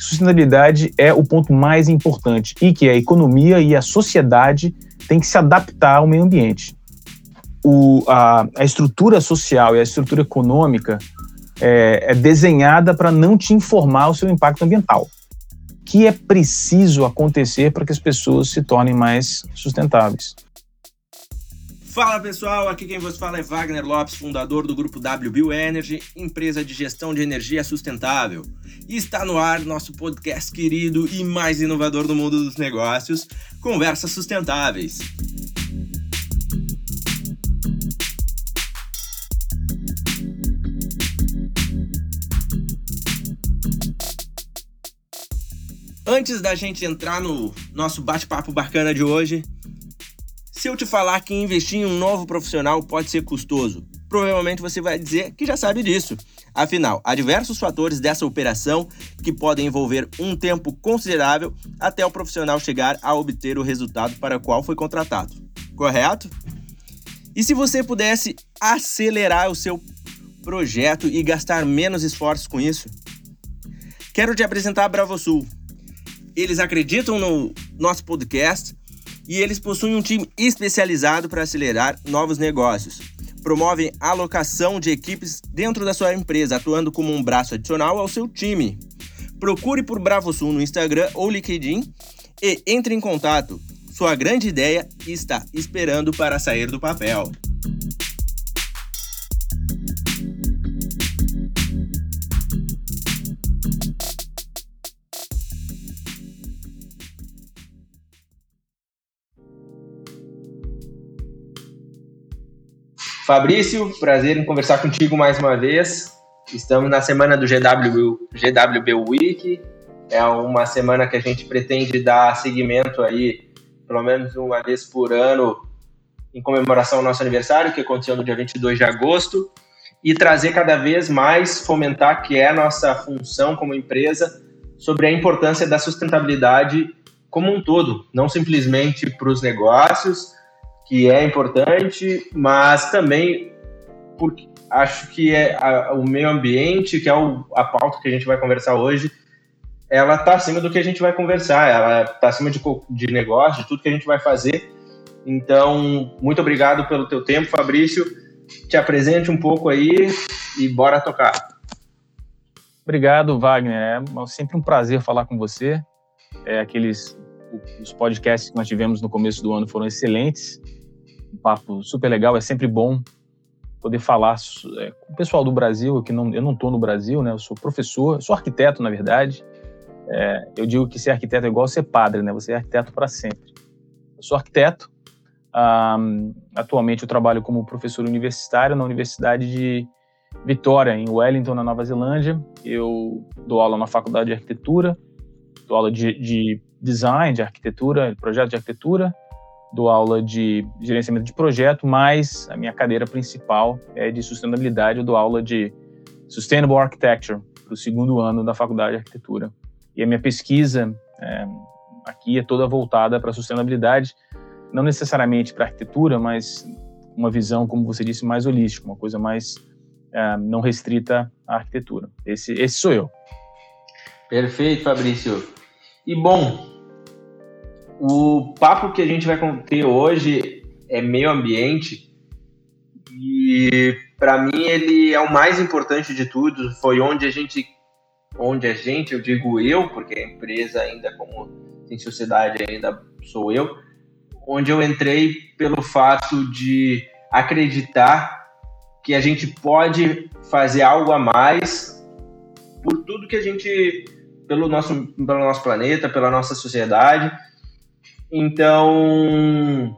sustentabilidade é o ponto mais importante e que a economia e a sociedade têm que se adaptar ao meio ambiente. O, a, a estrutura social e a estrutura econômica é, é desenhada para não te informar o seu impacto ambiental. O que é preciso acontecer para que as pessoas se tornem mais sustentáveis? Fala pessoal, aqui quem vos fala é Wagner Lopes, fundador do grupo WBio Energy, empresa de gestão de energia sustentável. E está no ar nosso podcast querido e mais inovador do mundo dos negócios, Conversas Sustentáveis. Antes da gente entrar no nosso bate-papo bacana de hoje, se eu te falar que investir em um novo profissional pode ser custoso, provavelmente você vai dizer que já sabe disso. Afinal, há diversos fatores dessa operação que podem envolver um tempo considerável até o profissional chegar a obter o resultado para o qual foi contratado. Correto? E se você pudesse acelerar o seu projeto e gastar menos esforços com isso? Quero te apresentar a BravoSul. Eles acreditam no nosso podcast e eles possuem um time especializado para acelerar novos negócios. Promovem alocação de equipes dentro da sua empresa, atuando como um braço adicional ao seu time. Procure por BravoSul no Instagram ou LinkedIn e entre em contato. Sua grande ideia está esperando para sair do papel. Fabrício, prazer em conversar contigo mais uma vez. Estamos na semana do GW, GWB Week. É uma semana que a gente pretende dar seguimento aí, pelo menos uma vez por ano, em comemoração ao nosso aniversário, que aconteceu no dia 22 de agosto, e trazer cada vez mais, fomentar que é a nossa função como empresa, sobre a importância da sustentabilidade como um todo, não simplesmente para os negócios, que é importante, mas também porque acho que é a, o meio ambiente, que é o, a pauta que a gente vai conversar hoje, ela está acima do que a gente vai conversar, ela está acima de, de negócio, de tudo que a gente vai fazer. Então, muito obrigado pelo teu tempo, Fabrício. Te apresente um pouco aí e bora tocar. Obrigado, Wagner. É sempre um prazer falar com você. É, aqueles os podcasts que nós tivemos no começo do ano foram excelentes um papo super legal. É sempre bom poder falar é, com o pessoal do Brasil, que não, eu não estou no Brasil, né? Eu sou professor, sou arquiteto, na verdade. É, eu digo que ser arquiteto é igual ser padre, né? Você é arquiteto para sempre. Eu sou arquiteto. Um, atualmente eu trabalho como professor universitário na Universidade de Vitória, em Wellington, na Nova Zelândia. Eu dou aula na Faculdade de Arquitetura, dou aula de, de design, de arquitetura, projeto de arquitetura, dou aula de gerenciamento de projeto, mas a minha cadeira principal é de sustentabilidade. Eu dou aula de Sustainable Architecture para o segundo ano da Faculdade de Arquitetura. E a minha pesquisa é, aqui é toda voltada para a sustentabilidade, não necessariamente para arquitetura, mas uma visão, como você disse, mais holística, uma coisa mais é, não restrita à arquitetura. Esse, esse sou eu. Perfeito, Fabrício. E bom, o papo que a gente vai ter hoje é meio ambiente e para mim ele é o mais importante de tudo. Foi onde a gente, onde a gente, eu digo eu, porque a empresa ainda como tem sociedade ainda sou eu, onde eu entrei pelo fato de acreditar que a gente pode fazer algo a mais por tudo que a gente pelo nosso pelo nosso planeta, pela nossa sociedade então,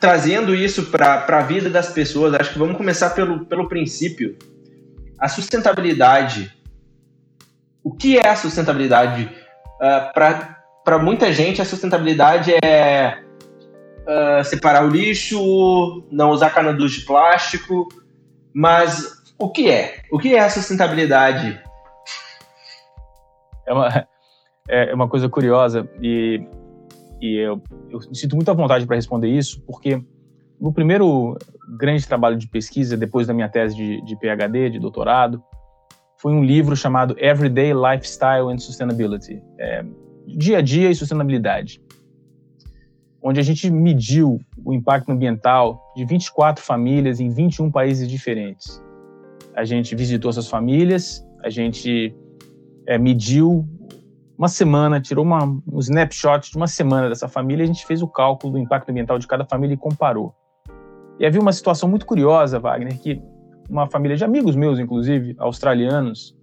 trazendo isso para a vida das pessoas, acho que vamos começar pelo, pelo princípio. A sustentabilidade. O que é a sustentabilidade? Uh, para muita gente, a sustentabilidade é uh, separar o lixo, não usar canudos de plástico, mas o que é? O que é a sustentabilidade? É uma, é uma coisa curiosa e, e eu, eu sinto muita vontade para responder isso, porque no primeiro grande trabalho de pesquisa, depois da minha tese de, de PhD, de doutorado, foi um livro chamado Everyday Lifestyle and Sustainability, é, dia a dia e sustentabilidade, onde a gente mediu o impacto ambiental de 24 famílias em 21 países diferentes. A gente visitou essas famílias, a gente é, mediu uma semana, tirou uma, um snapshot de uma semana dessa família a gente fez o cálculo do impacto ambiental de cada família e comparou. E havia uma situação muito curiosa, Wagner, que uma família de amigos meus, inclusive, australianos,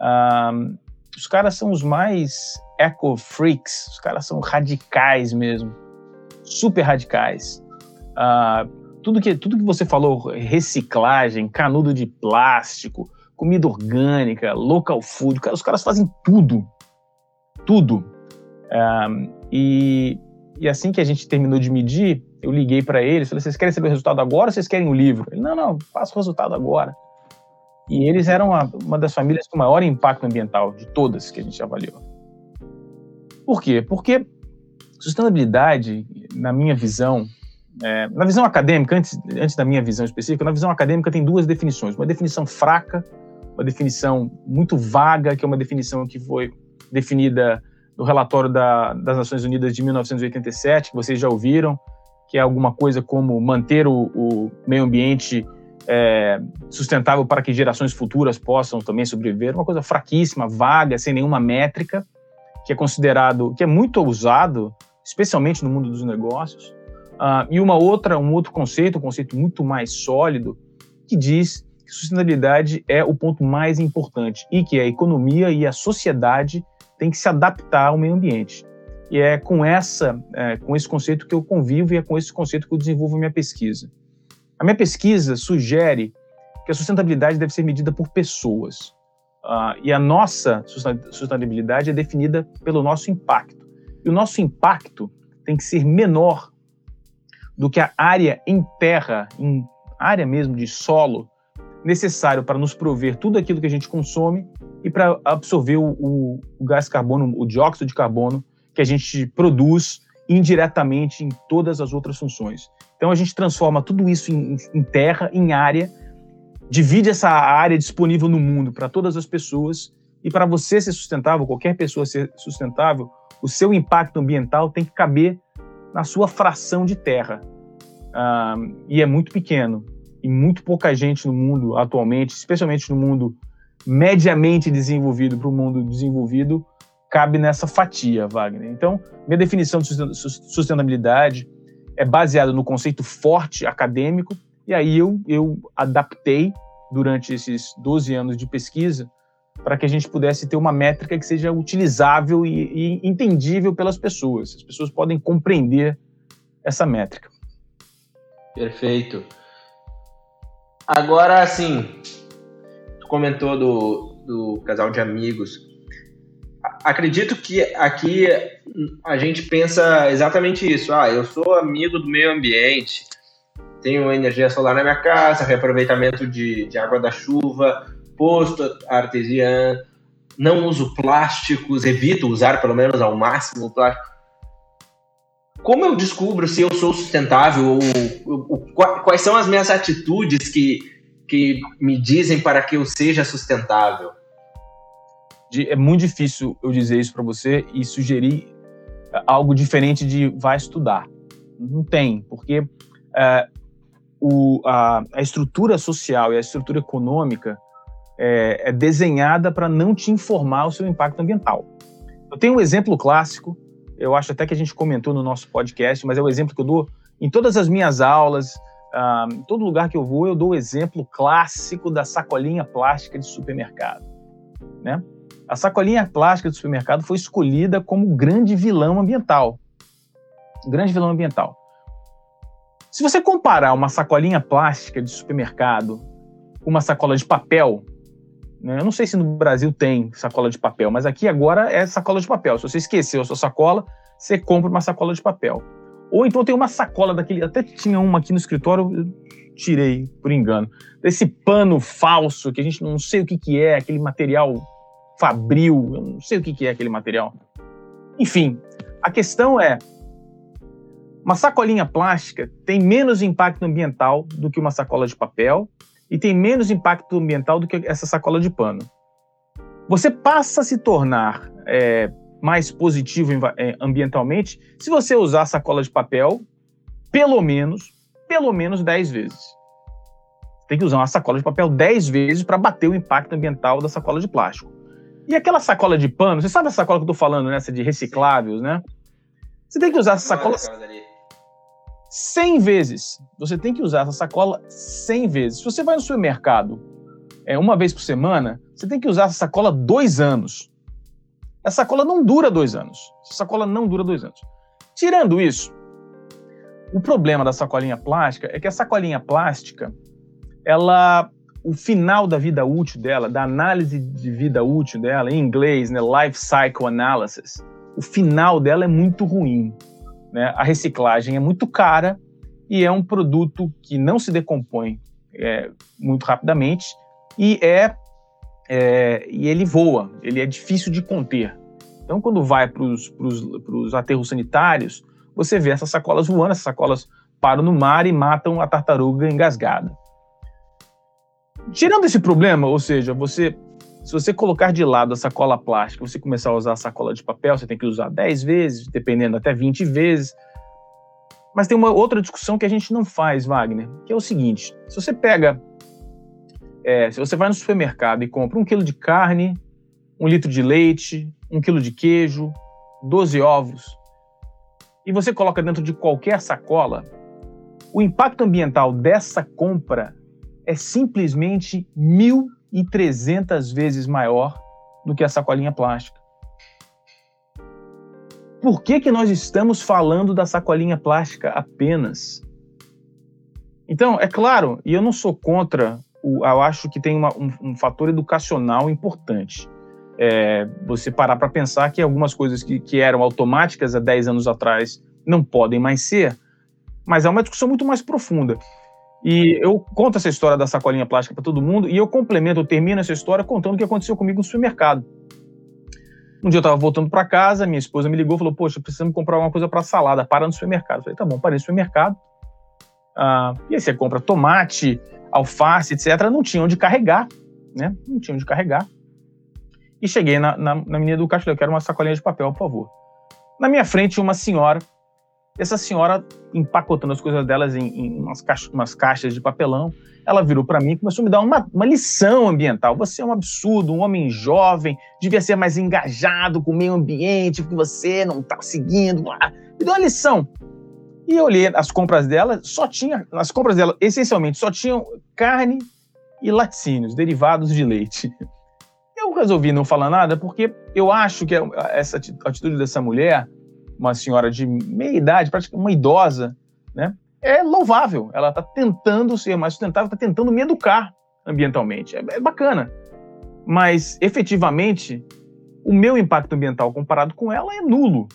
um, os caras são os mais eco-freaks, os caras são radicais mesmo, super radicais. Uh, tudo, que, tudo que você falou, reciclagem, canudo de plástico, comida orgânica, local food, os caras fazem tudo tudo. Um, e, e assim que a gente terminou de medir, eu liguei para eles, falei: vocês querem saber o resultado agora ou vocês querem o livro? Ele: não, não, faça o resultado agora. E eles eram uma, uma das famílias com maior impacto ambiental de todas que a gente avaliou. Por quê? Porque sustentabilidade, na minha visão, é, na visão acadêmica, antes, antes da minha visão específica, na visão acadêmica tem duas definições. Uma definição fraca, uma definição muito vaga, que é uma definição que foi definida no relatório da, das Nações Unidas de 1987, que vocês já ouviram, que é alguma coisa como manter o, o meio ambiente é, sustentável para que gerações futuras possam também sobreviver, uma coisa fraquíssima, vaga, sem nenhuma métrica, que é considerado, que é muito usado, especialmente no mundo dos negócios. Uh, e uma outra, um outro conceito, um conceito muito mais sólido, que diz que sustentabilidade é o ponto mais importante e que a economia e a sociedade tem que se adaptar ao meio ambiente. E é com essa, é, com esse conceito que eu convivo e é com esse conceito que eu desenvolvo a minha pesquisa. A minha pesquisa sugere que a sustentabilidade deve ser medida por pessoas. Uh, e a nossa sustentabilidade é definida pelo nosso impacto. E o nosso impacto tem que ser menor do que a área em terra, em área mesmo de solo, necessário para nos prover tudo aquilo que a gente consome e para absorver o, o, o, gás carbono, o dióxido de carbono que a gente produz indiretamente em todas as outras funções. Então a gente transforma tudo isso em, em terra, em área, divide essa área disponível no mundo para todas as pessoas e para você ser sustentável, qualquer pessoa ser sustentável, o seu impacto ambiental tem que caber na sua fração de terra. Ah, e é muito pequeno e muito pouca gente no mundo atualmente, especialmente no mundo mediamente desenvolvido para o mundo desenvolvido, cabe nessa fatia, Wagner. Então, minha definição de sustentabilidade é baseada no conceito forte acadêmico, e aí eu, eu adaptei durante esses 12 anos de pesquisa para que a gente pudesse ter uma métrica que seja utilizável e, e entendível pelas pessoas. As pessoas podem compreender essa métrica. Perfeito. Agora, assim, tu comentou do, do casal de amigos. Acredito que aqui a gente pensa exatamente isso. Ah, eu sou amigo do meio ambiente, tenho energia solar na minha casa, reaproveitamento de, de água da chuva, posto artesiano, não uso plásticos, evito usar pelo menos ao máximo plástico como eu descubro se eu sou sustentável ou, ou, quais são as minhas atitudes que, que me dizem para que eu seja sustentável? É muito difícil eu dizer isso para você e sugerir algo diferente de vai estudar. Não tem, porque é, o, a, a, estrutura social e a estrutura econômica é, é desenhada para não te informar o seu impacto ambiental. Eu tenho um exemplo clássico eu acho até que a gente comentou no nosso podcast, mas é o exemplo que eu dou em todas as minhas aulas, uh, em todo lugar que eu vou, eu dou o exemplo clássico da sacolinha plástica de supermercado. Né? A sacolinha plástica de supermercado foi escolhida como grande vilão ambiental. Grande vilão ambiental. Se você comparar uma sacolinha plástica de supermercado com uma sacola de papel, né? Eu não sei se no Brasil tem sacola de papel, mas aqui agora é sacola de papel. Se você esqueceu a sua sacola, você compra uma sacola de papel. Ou então tem uma sacola daquele. Até tinha uma aqui no escritório, eu tirei por engano. Desse pano falso, que a gente não sei o que, que é, aquele material fabril, eu não sei o que, que é aquele material. Enfim, a questão é: uma sacolinha plástica tem menos impacto ambiental do que uma sacola de papel e tem menos impacto ambiental do que essa sacola de pano. Você passa a se tornar é, mais positivo é, ambientalmente se você usar sacola de papel pelo menos, pelo menos 10 vezes. Tem que usar uma sacola de papel 10 vezes para bater o impacto ambiental da sacola de plástico. E aquela sacola de pano, você sabe a sacola que eu tô falando, né? Essa de recicláveis, né? Você tem que usar essa sacola 100 vezes. Você tem que usar essa sacola 100 vezes. Se você vai no supermercado é, uma vez por semana, você tem que usar essa sacola dois anos. Essa sacola não dura dois anos. Essa sacola não dura dois anos. Tirando isso, o problema da sacolinha plástica é que a sacolinha plástica, ela, o final da vida útil dela, da análise de vida útil dela, em inglês, né, life cycle analysis, o final dela é muito ruim. Né? A reciclagem é muito cara e é um produto que não se decompõe é, muito rapidamente e é, é, e ele voa, ele é difícil de conter. Então, quando vai para os aterros sanitários, você vê essas sacolas voando, essas sacolas param no mar e matam a tartaruga engasgada. Tirando esse problema, ou seja, você se você colocar de lado a sacola plástica, você começar a usar a sacola de papel, você tem que usar 10 vezes, dependendo até 20 vezes. Mas tem uma outra discussão que a gente não faz, Wagner, que é o seguinte: se você pega, é, se você vai no supermercado e compra um quilo de carne, um litro de leite, um quilo de queijo, 12 ovos, e você coloca dentro de qualquer sacola, o impacto ambiental dessa compra é simplesmente mil e 300 vezes maior do que a sacolinha plástica. Por que, que nós estamos falando da sacolinha plástica apenas? Então, é claro, e eu não sou contra, o, eu acho que tem uma, um, um, fator educacional importante. É, você parar para pensar que algumas coisas que, que eram automáticas há 10 anos atrás não podem mais ser, mas é uma discussão muito mais profunda. E eu conto essa história da sacolinha plástica para todo mundo e eu complemento, eu termino essa história contando o que aconteceu comigo no supermercado. Um dia eu estava voltando para casa, minha esposa me ligou e falou: Poxa, precisamos comprar alguma coisa para salada, para no supermercado. Eu falei: Tá bom, parei no supermercado. Ah, e aí você compra tomate, alface, etc. Não tinha onde carregar, né? Não tinha onde carregar. E cheguei na, na, na menina do caixa, eu quero uma sacolinha de papel, por favor. Na minha frente, uma senhora essa senhora, empacotando as coisas delas em, em umas, caixas, umas, caixas, de papelão, ela virou para mim e começou a me dar uma, uma, lição ambiental. Você é um absurdo, um homem jovem, devia ser mais engajado com o meio ambiente, porque você não está seguindo. Blá. Me deu uma lição. E eu olhei as compras dela, só tinha, as compras dela, essencialmente, só tinham carne e laticínios, derivados de leite. Eu resolvi não falar nada porque eu acho que essa atitude dessa mulher uma senhora de meia idade, praticamente uma idosa, né? É louvável. Ela está tentando ser mais sustentável, está tentando me educar ambientalmente. É, é bacana. Mas, efetivamente, o meu impacto ambiental comparado com ela é nulo.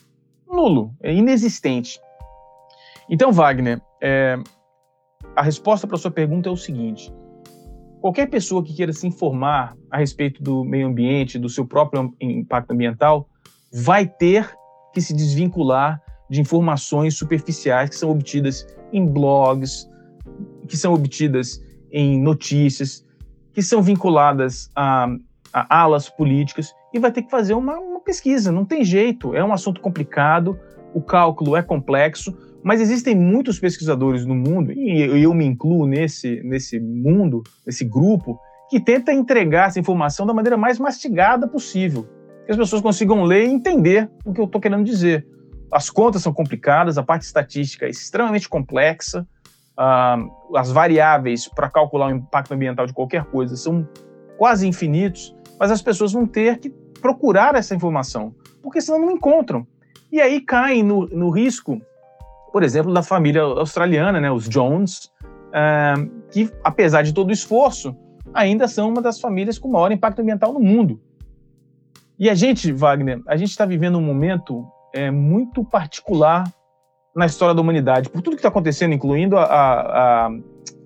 Nulo, é inexistente. Então, Wagner, é, a resposta para a sua pergunta é o seguinte: qualquer pessoa que queira se informar a respeito do meio ambiente, do seu próprio impacto ambiental, vai ter que se desvincular de informações superficiais que são obtidas em blogs, que são obtidas em notícias, que são vinculadas a, a alas políticas e vai ter que fazer uma, uma, pesquisa. Não tem jeito, é um assunto complicado, o cálculo é complexo, mas existem muitos pesquisadores no mundo, e eu me incluo nesse, nesse mundo, nesse grupo, que tenta entregar essa informação da maneira mais mastigada possível que as pessoas consigam ler e entender o que eu estou querendo dizer. As contas são complicadas, a parte estatística é extremamente complexa, uh, as variáveis para calcular o impacto ambiental de qualquer coisa são quase infinitos, mas as pessoas vão ter que procurar essa informação, porque senão não encontram. E aí caem no, no risco, por exemplo, da família australiana, né, os Jones, uh, que, apesar de todo o esforço, ainda são uma das famílias com maior impacto ambiental no mundo. E a gente, Wagner, a gente está vivendo um momento é, muito particular na história da humanidade, por tudo que está acontecendo, incluindo a, a,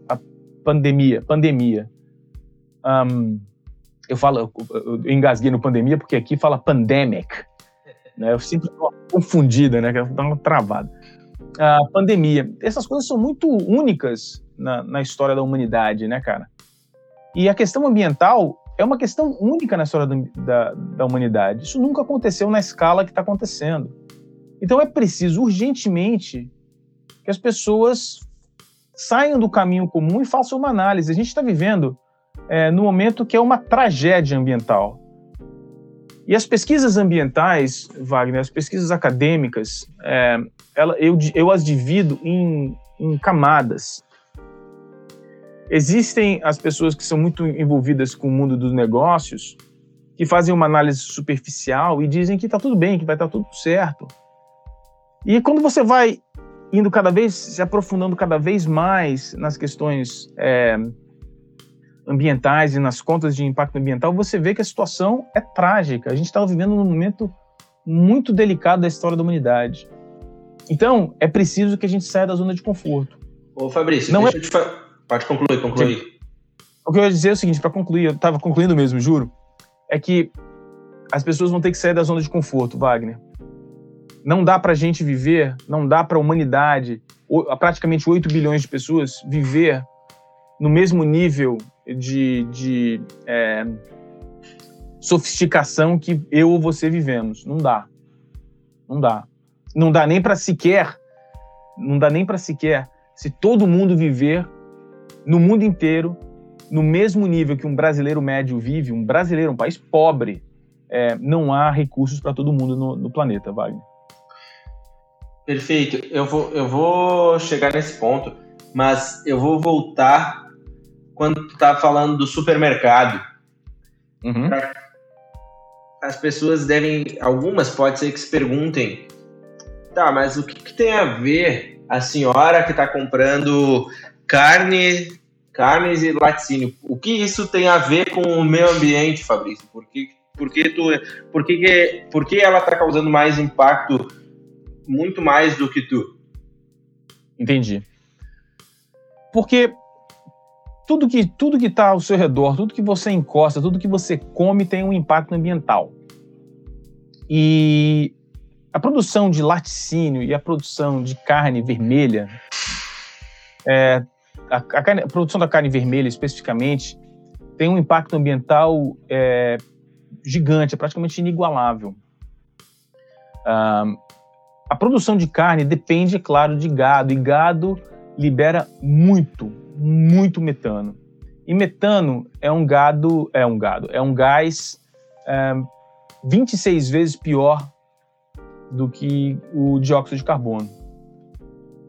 a, pandemia. Pandemia. Um, eu falo, eu, eu engasguei no pandemia porque aqui fala pandemic. Né? Eu sempre estou confundida, né? Dá uma travada. A pandemia. Essas coisas são muito únicas na, na história da humanidade, né, cara? E a questão ambiental é uma questão única na história da, da humanidade. Isso nunca aconteceu na escala que está acontecendo. Então é preciso urgentemente que as pessoas saiam do caminho comum e façam uma análise. A gente está vivendo é, no momento que é uma tragédia ambiental. E as pesquisas ambientais, Wagner, as pesquisas acadêmicas, é, ela, eu, eu as divido em, em camadas. Existem as pessoas que são muito envolvidas com o mundo dos negócios, que fazem uma análise superficial e dizem que está tudo bem, que vai estar tá tudo certo. E quando você vai indo cada vez, se aprofundando cada vez mais nas questões é, ambientais e nas contas de impacto ambiental, você vê que a situação é trágica. A gente está vivendo um momento muito delicado da história da humanidade. Então, é preciso que a gente saia da zona de conforto. Ô, Fabrício, Não deixa é... eu te falar Pode concluir, concluir. O que eu ia dizer é o seguinte, para concluir, eu estava concluindo mesmo, juro, é que as pessoas vão ter que sair da zona de conforto, Wagner. Não dá para a gente viver, não dá para a humanidade, praticamente 8 bilhões de pessoas, viver no mesmo nível de, de é, sofisticação que eu ou você vivemos. Não dá. Não dá. Não dá nem para sequer, não dá nem para sequer, se todo mundo viver no mundo inteiro, no mesmo nível que um brasileiro médio vive, um brasileiro, um país pobre, é, não há recursos para todo mundo no, no, planeta, Wagner. Perfeito. Eu vou, eu vou chegar nesse ponto, mas eu vou voltar quando tu tá falando do supermercado. Uhum. As pessoas devem, algumas pode ser que se perguntem, tá, mas o que, que tem a ver a senhora que está comprando carne, carnes e laticínio. O que isso tem a ver com o meio ambiente, Fabrício? Por que, por que, tu, por que, por que ela está causando mais impacto, muito mais do que tu? Entendi. Porque tudo que tudo que está ao seu redor, tudo que você encosta, tudo que você come tem um impacto ambiental. E a produção de laticínio e a produção de carne vermelha é, a, carne, a, produção da carne vermelha, especificamente, tem um impacto ambiental é, gigante, é praticamente inigualável. Ah, a produção de carne depende, é claro, de gado, e gado libera muito, muito metano. E metano é um gado, é um gado, é um gás é, 26 vezes pior do que o dióxido de carbono.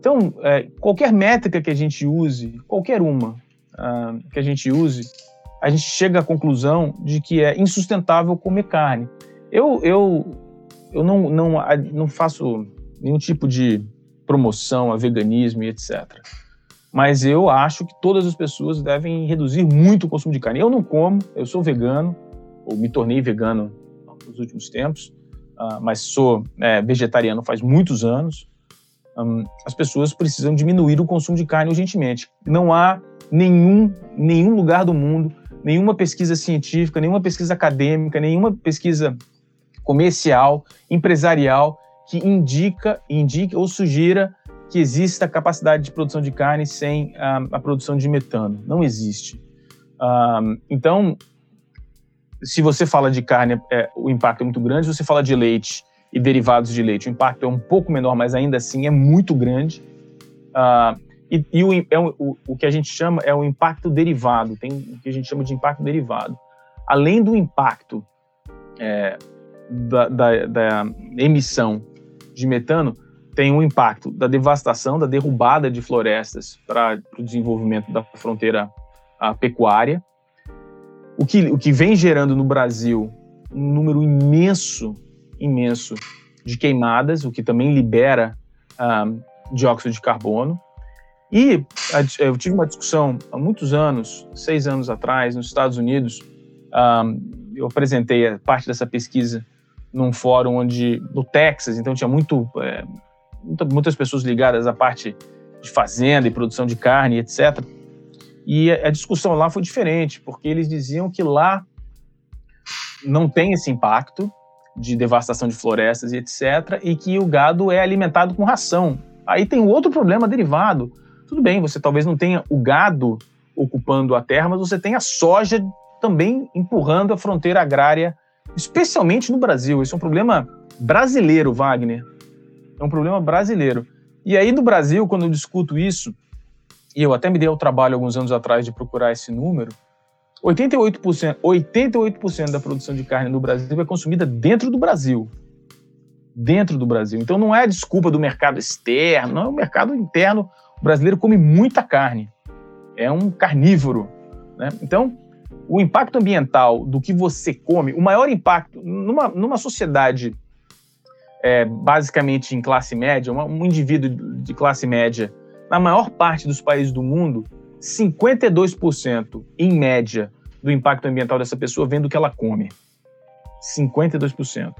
Então, é, qualquer métrica que a gente use, qualquer uma uh, que a gente use, a gente chega à conclusão de que é insustentável comer carne. Eu, eu, eu não, não, não faço nenhum tipo de promoção a veganismo e etc. Mas eu acho que todas as pessoas devem reduzir muito o consumo de carne. Eu não como, eu sou vegano, ou me tornei vegano nos últimos tempos, uh, mas sou é, vegetariano faz muitos anos as pessoas precisam diminuir o consumo de carne urgentemente. Não há nenhum, nenhum lugar do mundo, nenhuma pesquisa científica, nenhuma pesquisa acadêmica, nenhuma pesquisa comercial, empresarial que indica, indique ou sugira que exista capacidade de produção de carne sem a produção de metano. Não existe. Um, então, se você fala de carne, é, o impacto é muito grande. Se você fala de leite, e derivados de leite. O impacto é um pouco menor, mas ainda assim é muito grande. Uh, e, e o, é o, o, que a gente chama é o impacto derivado, tem o que a gente chama de impacto derivado. Além do impacto é, da, da, da, emissão de metano, tem o impacto da devastação, da derrubada de florestas para o desenvolvimento da fronteira pecuária, o que, o que vem gerando no Brasil um número imenso imenso de queimadas, o que também libera um, dióxido de carbono. E eu tive uma discussão há muitos anos, seis anos atrás, nos Estados Unidos. Um, eu apresentei parte dessa pesquisa num fórum onde no Texas, então tinha muito, é, muitas pessoas ligadas à parte de fazenda e produção de carne, etc. E a discussão lá foi diferente, porque eles diziam que lá não tem esse impacto, de devastação de florestas e etc., e que o gado é alimentado com ração. Aí tem outro problema derivado. Tudo bem, você talvez não tenha o gado ocupando a terra, mas você tem a soja também empurrando a fronteira agrária, especialmente no Brasil. Esse é um problema brasileiro, Wagner. É um problema brasileiro. E aí, no Brasil, quando eu discuto isso, e eu até me dei ao trabalho alguns anos atrás de procurar esse número, 88%, 88% da produção de carne no Brasil é consumida dentro do Brasil. Dentro do Brasil. Então não é desculpa do mercado externo, não é o mercado interno. O brasileiro come muita carne. É um carnívoro. Né? Então, o impacto ambiental do que você come, o maior impacto numa, numa sociedade é, basicamente em classe média, um indivíduo de classe média, na maior parte dos países do mundo, 52% em média do impacto ambiental dessa pessoa vem do que ela come. 52%.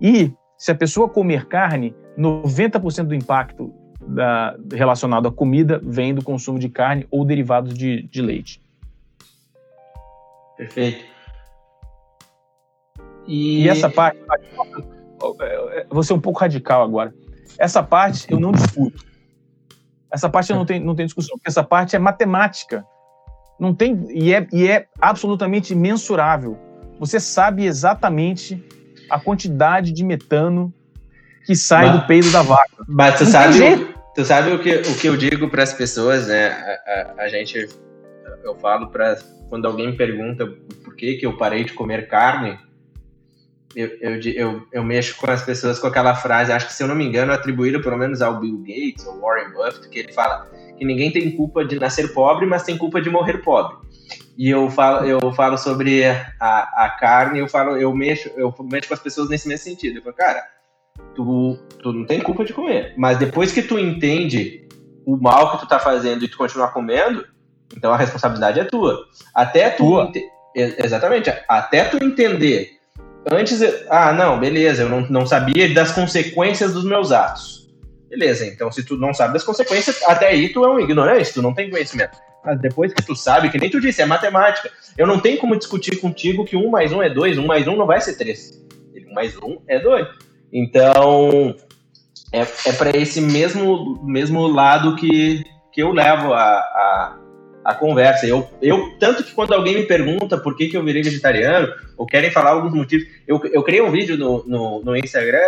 E se a pessoa comer carne, 90% do impacto da, relacionado à comida vem do consumo de carne ou derivados de, de leite. Perfeito. E... e essa parte, vou ser um pouco radical agora. Essa parte eu não discuto. Essa parte não tem, não tem discussão, porque essa parte é matemática. Não tem e é, e é absolutamente mensurável. Você sabe exatamente a quantidade de metano que sai mas, do peido da vaca. Mas tu sabe, tu sabe o que, o que eu digo para as pessoas, né? A, a, a, gente, eu falo para quando alguém me pergunta por que que eu parei de comer carne, eu, eu, eu, eu, mexo com as pessoas com aquela frase, acho que se eu não me engano, atribuída pelo menos ao Bill Gates ou Warren Buffett, que ele fala que ninguém tem culpa de nascer pobre, mas tem culpa de morrer pobre. E eu falo, eu falo sobre a, a carne, eu falo, eu mexo, eu mexo com as pessoas nesse mesmo sentido. Eu falo, cara, tu, tu não tem culpa de comer, mas depois que tu entende o mal que tu tá fazendo e tu continuar comendo, então a responsabilidade é tua. Até tu tua. Exatamente, até tu entender Antes, ah, não, beleza, eu não, não sabia das consequências dos meus atos. Beleza, então se tu não sabe das consequências, até aí tu é um ignorante, tu não tem conhecimento. Mas depois que tu sabe, que nem tu disse, é matemática. Eu não tenho como discutir contigo que um mais um é dois, um mais um não vai ser três. Um mais um é dois. Então, é, é para esse mesmo, mesmo lado que, que eu levo a, a, a conversa. Eu, eu, tanto que quando alguém me pergunta por que, que eu virei vegetariano, ou querem falar alguns motivos, eu, eu criei um vídeo no, no, no Instagram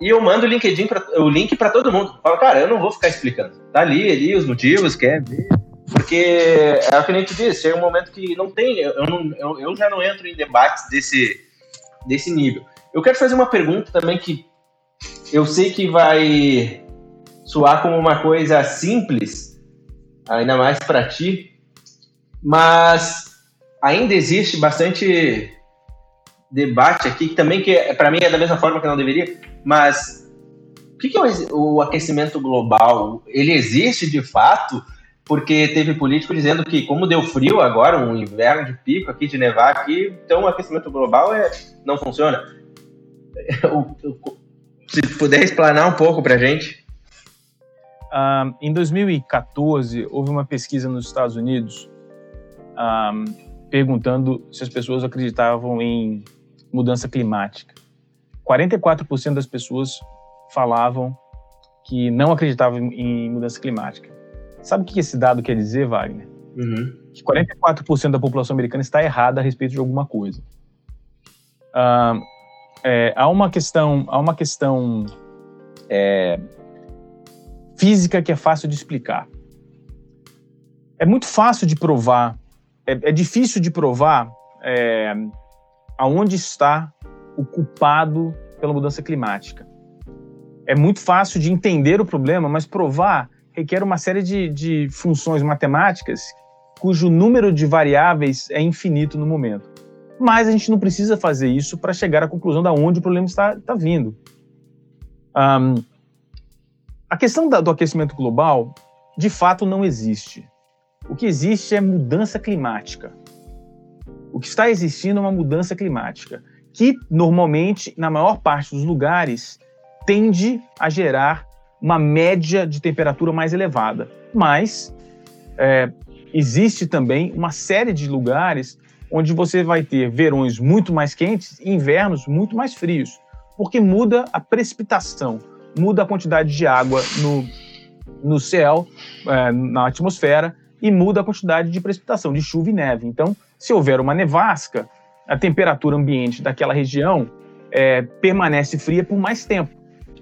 e eu mando o LinkedIn pra, o link para todo mundo. Falo, cara, eu não vou ficar explicando. Tá ali, ali os motivos, quer ver. Porque é o que a gente disse, chega um momento que não tem, eu, não, eu, eu já não entro em debates desse, desse nível. Eu quero fazer uma pergunta também que eu sei que vai soar como uma coisa simples, ainda mais para ti, mas ainda existe bastante debate aqui, também que para mim é da mesma forma que não deveria, mas o que, que é o aquecimento global? Ele existe de fato? Porque teve político dizendo que como deu frio agora, um inverno de pico aqui, de nevar aqui, então o aquecimento global é, não funciona. Se puder explanar um pouco para gente. Uh, em 2014, houve uma pesquisa nos Estados Unidos perguntando se as pessoas acreditavam em mudança climática. 44% das pessoas falavam que não acreditavam em mudança climática. Sabe o que esse dado quer dizer, Wagner? Uhum. Que 44% da população americana está errada a respeito de alguma coisa. É, há uma questão, há uma questão é, física que é fácil de explicar. É muito fácil de provar é, é difícil de provar é, aonde está o culpado pela mudança climática. É muito fácil de entender o problema, mas provar requer uma série de, de funções matemáticas cujo número de variáveis é infinito no momento. Mas a gente não precisa fazer isso para chegar à conclusão de onde o problema está, está vindo. Um, a questão da, do aquecimento global, de fato, não existe. O que existe é mudança climática. O que está existindo é uma mudança climática, que normalmente, na maior parte dos lugares, tende a gerar uma média de temperatura mais elevada. Mas é, existe também uma série de lugares onde você vai ter verões muito mais quentes e invernos muito mais frios, porque muda a precipitação, muda a quantidade de água no, no céu, é, na atmosfera, e muda a quantidade de precipitação, de chuva e neve. Então, se houver uma nevasca, a temperatura ambiente daquela região é, permanece fria por mais tempo.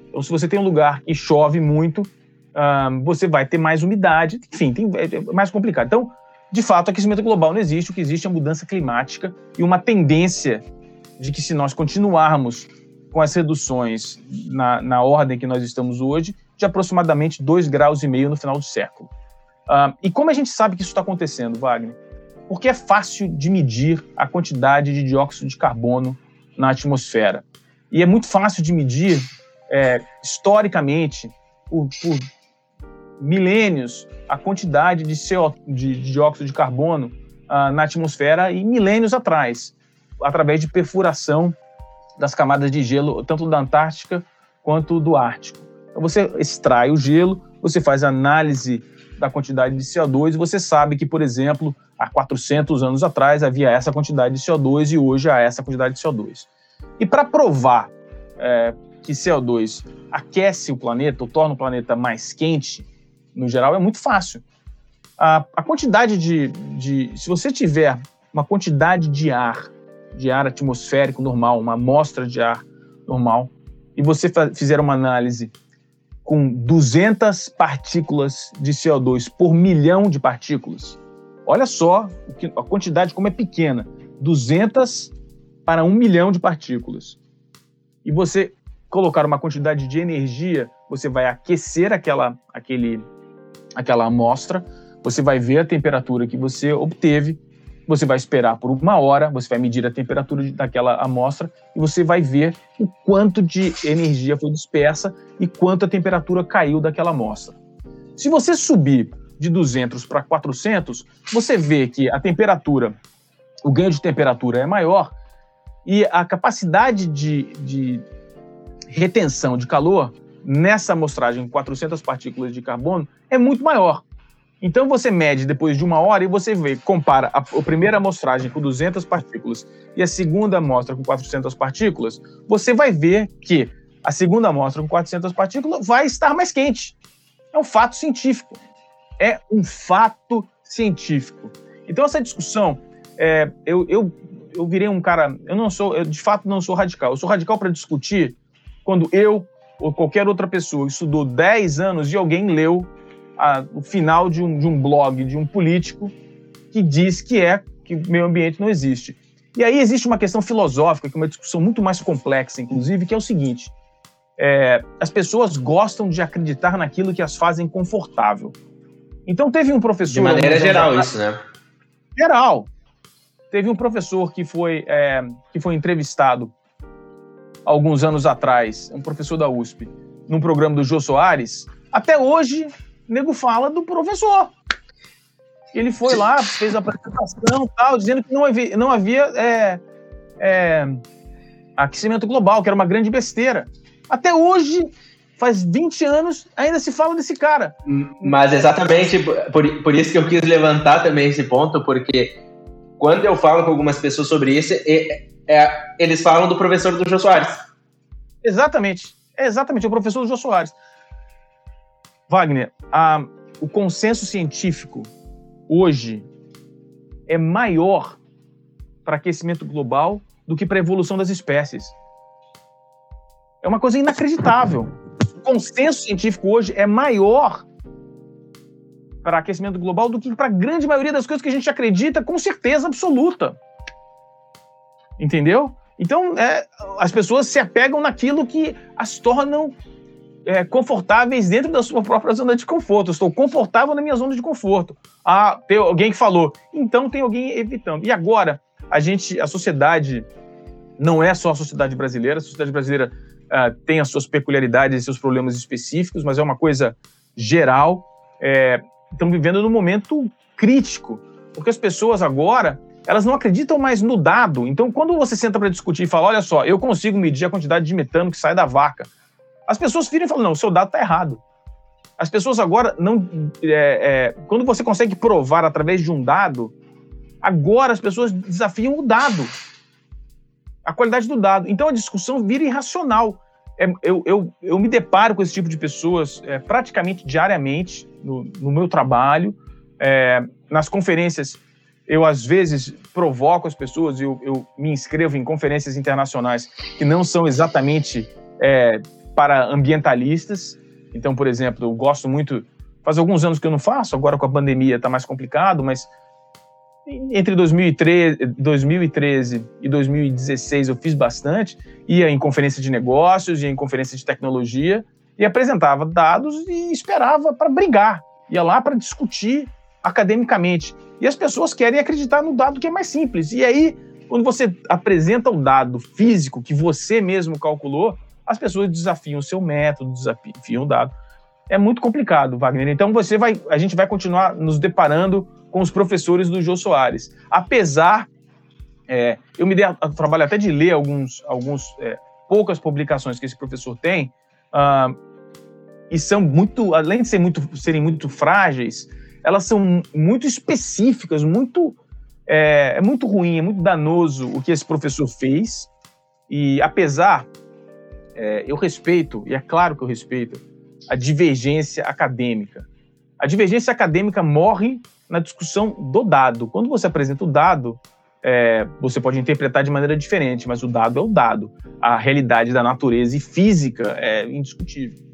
Então, se você tem um lugar que chove muito, uh, você vai ter mais umidade, enfim, tem, é, é mais complicado. Então, de fato, aquecimento global não existe, o que existe é mudança climática e uma tendência de que se nós continuarmos com as reduções na, na ordem que nós estamos hoje, de aproximadamente 2,5 graus no final do século. Uh, e como a gente sabe que isso está acontecendo, Wagner? Porque é fácil de medir a quantidade de dióxido de carbono na atmosfera. E é muito fácil de medir, é, historicamente, por, por, milênios, a quantidade de, CO, de, de dióxido de carbono uh, na atmosfera e milênios atrás, através de perfuração das camadas de gelo, tanto da Antártica quanto do Ártico. Então você extrai o gelo, você faz análise da quantidade de CO2 e você sabe que, por exemplo, há 400 anos atrás havia essa quantidade de CO2 e hoje há essa quantidade de CO2. E para provar é, que CO2 aquece o planeta ou torna o planeta mais quente, no geral, é muito fácil. A, a quantidade de, de. Se você tiver uma quantidade de ar, de ar atmosférico normal, uma amostra de ar normal, e você fizer uma análise com 200 partículas de CO2 por milhão de partículas. Olha só a quantidade como é pequena, 200 para 1 milhão de partículas. E você colocar uma quantidade de energia, você vai aquecer aquela, aquele, aquela amostra, você vai ver a temperatura que você obteve você vai esperar por uma hora, você vai medir a temperatura daquela amostra e você vai ver o quanto de energia foi dispersa e quanto a temperatura caiu daquela amostra. Se você subir de 200 para 400, você vê que a temperatura, o ganho de temperatura é maior e a capacidade de, de retenção de calor nessa amostragem com 400 partículas de carbono é muito maior. Então você mede depois de uma hora e você vê, compara a, a, primeira amostragem com 200 partículas e a segunda amostra com 400 partículas, você vai ver que a segunda amostra com 400 partículas vai estar mais quente. É um fato científico. É um fato científico. Então essa discussão, é, eu, eu, eu virei um cara, eu não sou, eu de fato não sou radical. Eu sou radical para discutir quando eu ou qualquer outra pessoa estudou 10 anos e alguém leu a, o final de um, de um blog de um político que diz que é que o meio ambiente não existe. E aí existe uma questão filosófica, que é uma discussão muito mais complexa, inclusive, que é o seguinte: é, as pessoas gostam de acreditar naquilo que as fazem confortável. Então teve um professor. De maneira geral, isso, né? Geral. Teve um professor que foi, é, que foi entrevistado alguns anos atrás, um professor da USP, num programa do Jô Soares. Até hoje, nego fala do professor. Ele foi lá, fez a apresentação tal, dizendo que não havia, não havia é, é, aquecimento global, que era uma grande besteira. Até hoje, faz 20 anos, ainda se fala desse cara. Mas exatamente por, por isso que eu quis levantar também esse ponto, porque quando eu falo com algumas pessoas sobre isso, é, é, eles falam do professor do Jô Soares. Exatamente. É exatamente, o professor do Jô Soares. Wagner, a, o consenso científico hoje é maior para aquecimento global do que para a evolução das espécies. É uma coisa inacreditável. O consenso científico hoje é maior para aquecimento global do que para a grande maioria das coisas que a gente acredita com certeza absoluta. Entendeu? Então, é, as pessoas se apegam naquilo que as tornam é, confortáveis dentro da sua própria zona de conforto. Eu estou confortável na minha zona de conforto. Ah, tem alguém que falou. Então tem alguém evitando. E agora, a gente, a sociedade não é só a sociedade brasileira. A sociedade brasileira uh, tem as suas peculiaridades e seus problemas específicos, mas é uma coisa geral. É, estamos vivendo num momento crítico, porque as pessoas agora elas não acreditam mais no dado. Então, quando você senta para discutir e fala, olha só, eu consigo medir a quantidade de metano que sai da vaca, as pessoas viram e falam: não, o seu dado está errado. As pessoas agora não. É, é, quando você consegue provar através de um dado, agora as pessoas desafiam o dado. A qualidade do dado. Então a discussão vira irracional. É, eu, eu, eu me deparo com esse tipo de pessoas é, praticamente diariamente no, no meu trabalho, é, nas conferências eu às vezes provoco as pessoas, eu, eu me inscrevo em conferências internacionais que não são exatamente é, para ambientalistas. Então, por exemplo, eu gosto muito, faz alguns anos que eu não faço, agora com a pandemia está mais complicado, mas entre 2013, 2013 e 2016 eu fiz bastante, ia em conferência de negócios, ia em conferência de tecnologia e apresentava dados e esperava para brigar, ia lá para discutir academicamente. E as pessoas querem acreditar no dado que é mais simples. E aí, quando você apresenta o dado físico que você mesmo calculou, as pessoas desafiam o seu método, desafiam o dado. É muito complicado, Wagner. Então você vai, a gente vai continuar nos deparando com os professores do Jô Soares. Apesar, é, eu me dei o trabalho até de ler alguns, alguns é, poucas publicações que esse professor tem, uh, e são muito, além de ser muito, serem muito frágeis, elas são muito específicas, muito é, é muito ruim, é muito danoso o que esse professor fez. E apesar, é, eu respeito, e é claro que eu respeito, a divergência acadêmica. A divergência acadêmica morre na discussão do dado. Quando você apresenta o dado, é, você pode interpretar de maneira diferente, mas o dado é o dado. A realidade da natureza e física é indiscutível.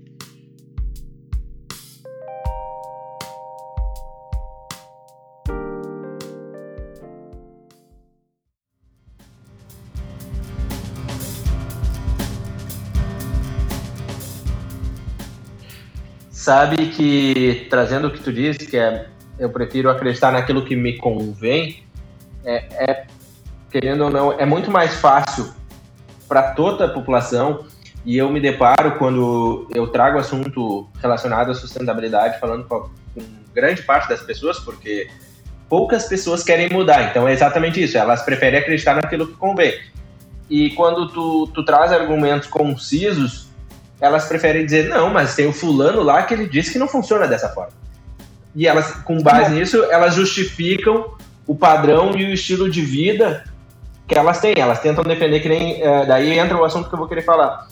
Sabe que, trazendo o que tu disse, que é eu prefiro acreditar naquilo que me convém, é, é querendo ou não, é muito mais fácil para toda a população e eu me deparo quando eu trago assunto relacionado à sustentabilidade, falando com, com grande parte das pessoas, porque poucas pessoas querem mudar. Então é exatamente isso, elas preferem acreditar naquilo que convém. E quando tu, tu traz argumentos concisos, elas preferem dizer, não, mas tem o fulano lá que ele disse que não funciona dessa forma. E elas, com base nisso, elas justificam o padrão e o estilo de vida que elas têm. Elas tentam defender que nem. É, daí entra o assunto que eu vou querer falar.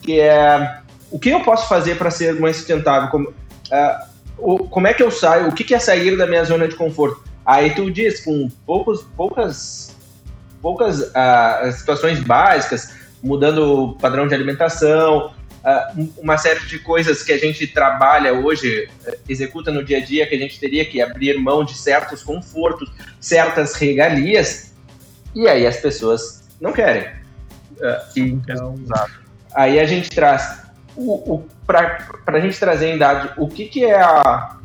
Que é o que eu posso fazer para ser mais sustentável? Como, é, o, como é que eu saio? O que, que é sair da minha zona de conforto? Aí tu diz, com poucos, poucas, poucas uh, situações básicas, mudando o padrão de alimentação, uh, uma série de coisas que a gente trabalha hoje, uh, executa no dia a dia, que a gente teria que abrir mão de certos confortos, certas regalias, e aí as pessoas não querem. Uh, então, aí a gente traz, o, o, para a gente trazer em dados, o que, que é a,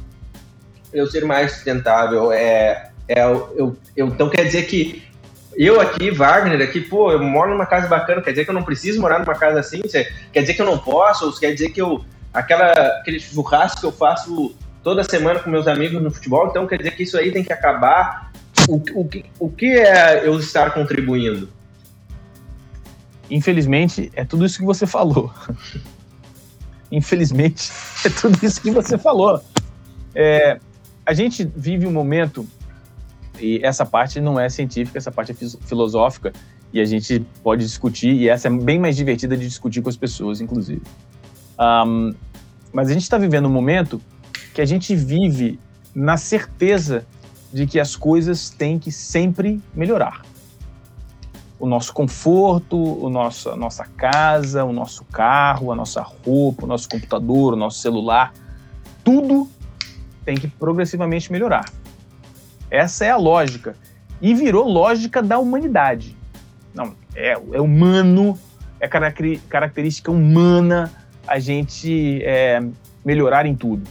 eu ser mais sustentável? É, é eu, eu, então quer dizer que eu aqui, Wagner, aqui, pô, eu moro numa casa bacana, quer dizer que eu não preciso morar numa casa assim? Quer dizer que eu não posso? Ou quer dizer que eu. Aquela, aquele churrasco que eu faço toda semana com meus amigos no futebol, então quer dizer que isso aí tem que acabar? O, o, o que é eu estar contribuindo? Infelizmente, é tudo isso que você falou. Infelizmente, é tudo isso que você falou. É, a gente vive um momento e essa parte não é científica, essa parte é filosófica e a gente pode discutir, e essa é bem mais divertida de discutir com as pessoas, inclusive. Um, mas a gente está vivendo um momento que a gente vive na certeza de que as coisas têm que sempre melhorar. O nosso conforto, o nosso, a nossa casa, o nosso carro, a nossa roupa, o nosso computador, o nosso celular, tudo tem que progressivamente melhorar. Essa é a lógica. E virou lógica da humanidade. Não, é, é humano, é característica humana a gente é, melhorar em tudo.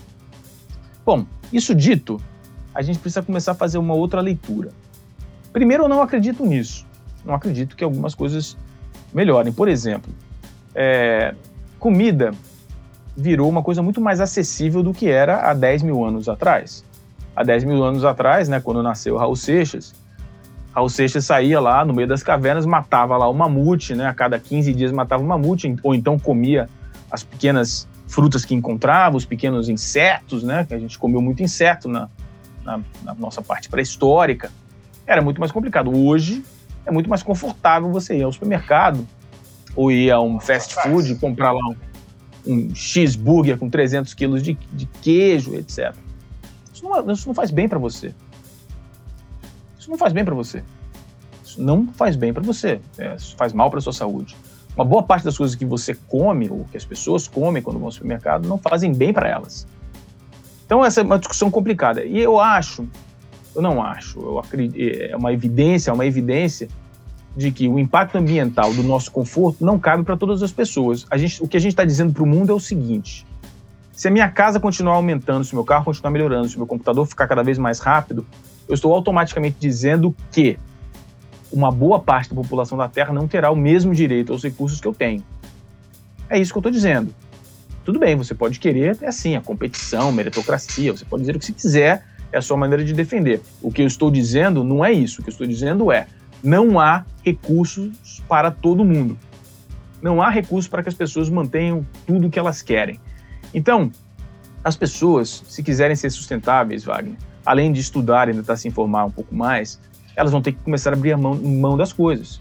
Bom, isso dito, a gente precisa começar a fazer uma outra leitura. Primeiro, eu não acredito nisso. Não acredito que algumas coisas melhorem. Por exemplo, é, comida virou uma coisa muito mais acessível do que era há 10 mil anos atrás há 10 mil anos atrás, né, quando nasceu Raul Seixas, Raul Seixas saía lá no meio das cavernas, matava lá o mamute, né, a cada 15 dias matava o mamute, ou então comia as pequenas frutas que encontrava, os pequenos insetos, né, que a gente comeu muito inseto na, na, na nossa parte pré-histórica. Era muito mais complicado. Hoje é muito mais confortável você ir ao supermercado ou ir a um fast food comprar lá um, um cheeseburger com 300 quilos de, de queijo, etc. Isso não, isso não faz bem para você. Isso não faz bem para você. Isso não faz bem para você. É, isso faz mal para sua saúde. Uma boa parte das coisas que você come ou que as pessoas comem quando vão ao supermercado não fazem bem para elas. Então essa é uma discussão complicada. E eu acho, eu não acho, eu acredito, é uma evidência, é uma evidência de que o impacto ambiental do nosso conforto não cabe para todas as pessoas. Gente, o que a gente está dizendo para o mundo é o seguinte: se a minha casa continuar aumentando, se o meu carro continuar melhorando, se o meu computador ficar cada vez mais rápido, eu estou automaticamente dizendo que uma boa parte da população da Terra não terá o mesmo direito aos recursos que eu tenho. É isso que eu estou dizendo. Tudo bem, você pode querer, é assim, a competição, meritocracia, você pode dizer o que você quiser, é a sua maneira de defender. O que eu estou dizendo não é isso. O que eu estou dizendo é: não há recursos para todo mundo. Não há recursos para que as pessoas mantenham tudo o que elas querem. Então, as pessoas, se quiserem ser sustentáveis, Wagner, além de estudar e tentar se informar um pouco mais, elas vão ter que começar a abrir mão, mão das coisas.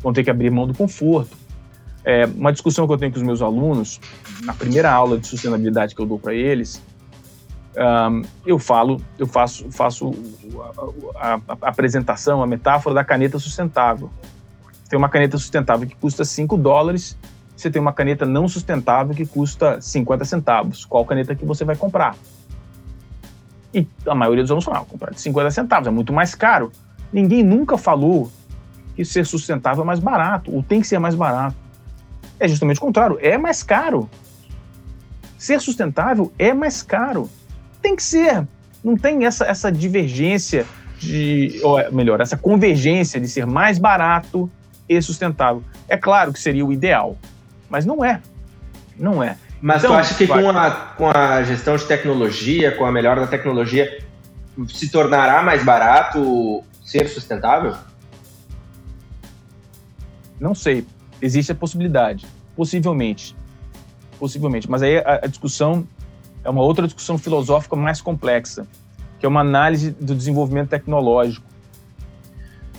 Vão ter que abrir mão do conforto. É, uma discussão que eu tenho com os meus alunos, na primeira aula de sustentabilidade que eu dou para eles, um, eu falo, eu faço, faço a, a, a, apresentação, a metáfora da caneta sustentável. Tem uma caneta sustentável que custa 5 dólares você tem uma caneta não sustentável que custa 50 centavos. Qual caneta que você vai comprar? E a maioria dos alunos falam, ah, comprar de 50 centavos, é muito mais caro. Ninguém nunca falou que ser sustentável é mais barato, ou tem que ser mais barato. É justamente o contrário, é mais caro. Ser sustentável é mais caro. Tem que ser. Não tem essa, essa divergência de, ou é, melhor, essa convergência de ser mais barato e sustentável. É claro que seria o ideal, mas não é. Não é. Mas então, tu acha que com a, com a gestão de tecnologia, com a melhora da tecnologia, se tornará mais barato ser sustentável? Não sei. Existe a possibilidade. Possivelmente. Possivelmente. Mas aí a, a discussão é uma outra discussão filosófica mais complexa, que é uma análise do desenvolvimento tecnológico.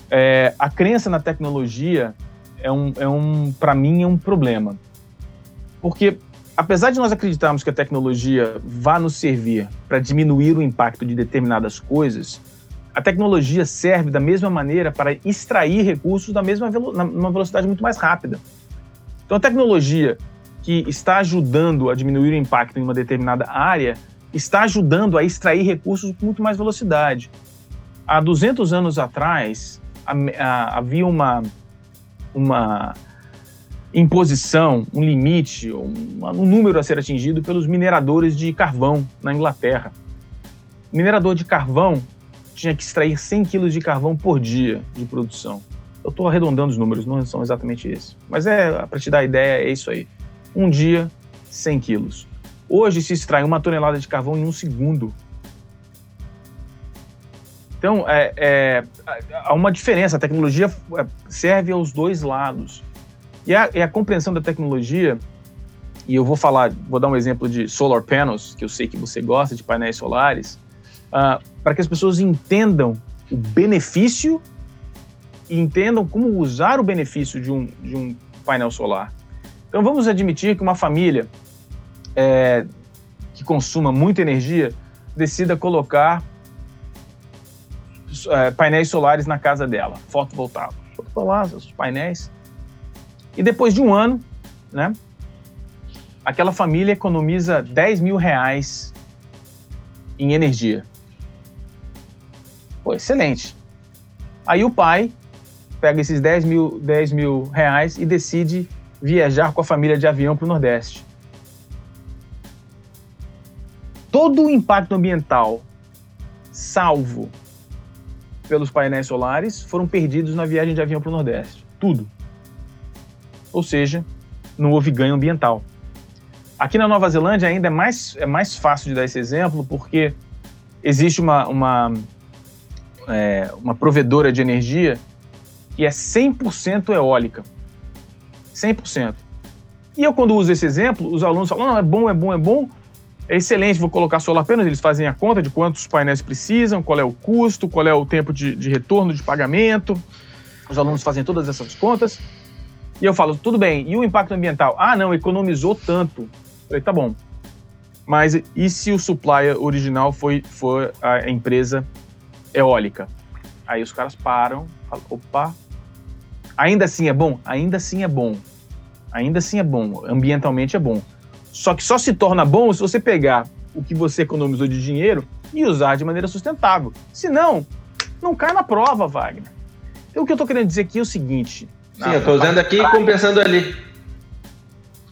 É, a crença na tecnologia é um, é um para mim, é um problema. Porque, apesar de nós acreditarmos que a tecnologia vá nos servir para diminuir o impacto de determinadas coisas, a tecnologia serve da mesma maneira para extrair recursos da mesma velo numa velocidade muito mais rápida. Então, a tecnologia que está ajudando a diminuir o impacto em uma determinada área está ajudando a extrair recursos com muito mais velocidade. Há 200 anos atrás, havia uma uma imposição, um limite, um, um número a ser atingido pelos mineradores de carvão na Inglaterra. O minerador de carvão tinha que extrair 100 quilos de carvão por dia de produção. Eu estou arredondando os números, não são exatamente esses. Mas é para te dar a ideia, é isso aí. Um dia, 100 quilos. Hoje se extrai uma tonelada de carvão em um segundo. Então, é, é, há uma diferença. A tecnologia é, serve aos dois lados. E a, e a, compreensão da tecnologia, e eu vou falar, vou dar um exemplo de solar panels, que eu sei que você gosta de painéis solares, uh, para que as pessoas entendam o benefício e entendam como usar o benefício de um, de um painel solar. Então, vamos admitir que uma família é, que consuma muita energia decida colocar é, painéis solares na casa dela, fotovoltaico. Botou os painéis. E depois de um ano, né, aquela família economiza 10 mil reais em energia. Pô, excelente. Aí o pai pega esses 10 mil, 10 mil reais e decide viajar com a família de avião para o Nordeste. Todo o impacto ambiental, salvo pelos painéis solares foram perdidos na viagem de avião para o Nordeste. Tudo. Ou seja, não houve ganho ambiental. Aqui na Nova Zelândia ainda é mais, é mais fácil de dar esse exemplo, porque existe uma, uma, é, uma provedora de energia que é 100% eólica. 100%. E eu, quando uso esse exemplo, os alunos falam: não, é bom, é bom, é bom, é excelente, vou colocar solar apenas, eles fazem a conta de quantos painéis precisam, qual é o custo, qual é o tempo de, de retorno de pagamento. Os alunos fazem todas essas contas. E eu falo, tudo bem, e o impacto ambiental? Ah, não, economizou tanto. Eu falei, tá bom. Mas e se o supplier original foi, foi a empresa eólica? Aí os caras param, falam, opa, ainda assim é bom? Ainda assim é bom. Ainda assim é bom, ambientalmente é bom. Só que só se torna bom se você pegar o que você economizou de dinheiro e usar de maneira sustentável. Senão, não cai na prova, Wagner. Então, o que eu estou querendo dizer aqui é o seguinte. Sim, eu estou usando aqui e compensando ali.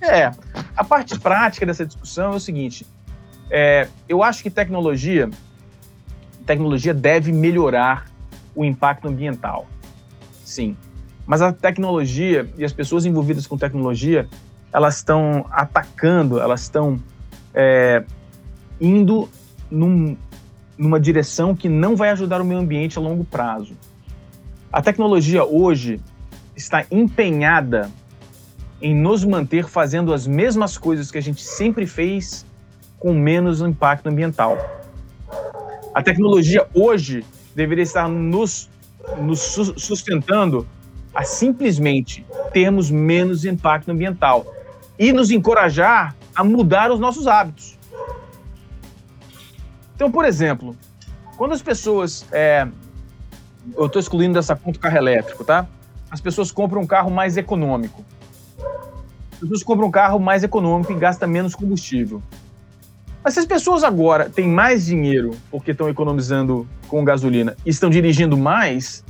É, a parte prática dessa discussão é o seguinte: é, eu acho que tecnologia, tecnologia deve melhorar o impacto ambiental. Sim. Mas a tecnologia e as pessoas envolvidas com tecnologia, elas estão atacando, elas estão é, indo num, numa direção que não vai ajudar o meio ambiente a longo prazo. A tecnologia hoje está empenhada em nos manter fazendo as mesmas coisas que a gente sempre fez com menos impacto ambiental. A tecnologia hoje deveria estar nos, nos sustentando a simplesmente termos menos impacto ambiental e nos encorajar a mudar os nossos hábitos. Então, por exemplo, quando as pessoas. É, eu estou excluindo dessa conta o carro elétrico, tá? As pessoas compram um carro mais econômico. As pessoas compram um carro mais econômico e gastam menos combustível. Mas se as pessoas agora têm mais dinheiro porque estão economizando com gasolina e estão dirigindo mais,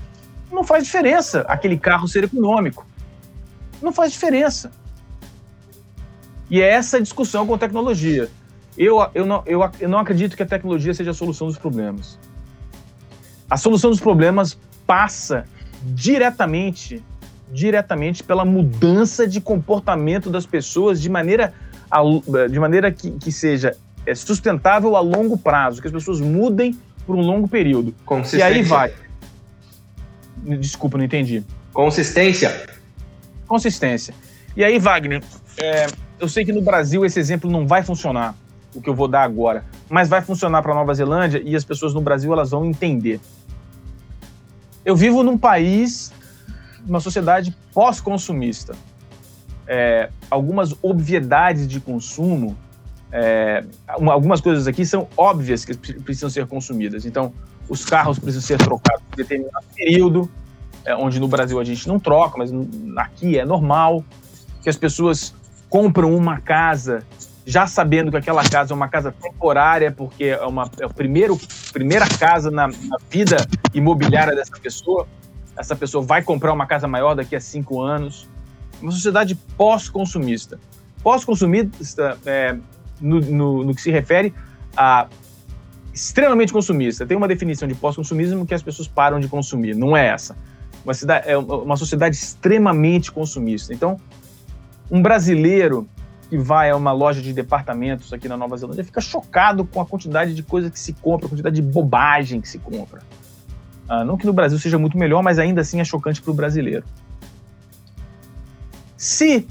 não faz diferença aquele carro ser econômico. Não faz diferença. E é essa discussão com tecnologia. Eu, eu, não, eu, eu não acredito que a tecnologia seja a solução dos problemas. A solução dos problemas passa diretamente diretamente pela mudança de comportamento das pessoas de maneira, de maneira que, que seja é sustentável a longo prazo, que as pessoas mudem por um longo período. E aí vai. Desculpa, não entendi. Consistência. Consistência. E aí, Wagner, é, eu sei que no Brasil esse exemplo não vai funcionar, o que eu vou dar agora, mas vai funcionar para Nova Zelândia e as pessoas no Brasil elas vão entender. Eu vivo num país, numa sociedade pós-consumista. É, algumas obviedades de consumo é, algumas coisas aqui são óbvias que precisam ser consumidas. Então, os carros precisam ser trocados em determinado período, é, onde no Brasil a gente não troca, mas aqui é normal. Que as pessoas compram uma casa já sabendo que aquela casa é uma casa temporária, porque é, uma, é a primeiro, primeira casa na, na vida imobiliária dessa pessoa. Essa pessoa vai comprar uma casa maior daqui a cinco anos. Uma sociedade pós-consumista. Pós-consumista é, no, no, no que se refere a extremamente consumista. Tem uma definição de pós-consumismo que as pessoas param de consumir, não é essa. Uma, cidade, é uma sociedade extremamente consumista. Então, um brasileiro que vai a uma loja de departamentos aqui na Nova Zelândia fica chocado com a quantidade de coisa que se compra, a quantidade de bobagem que se compra. Ah, não que no Brasil seja muito melhor, mas ainda assim é chocante para o brasileiro. Se,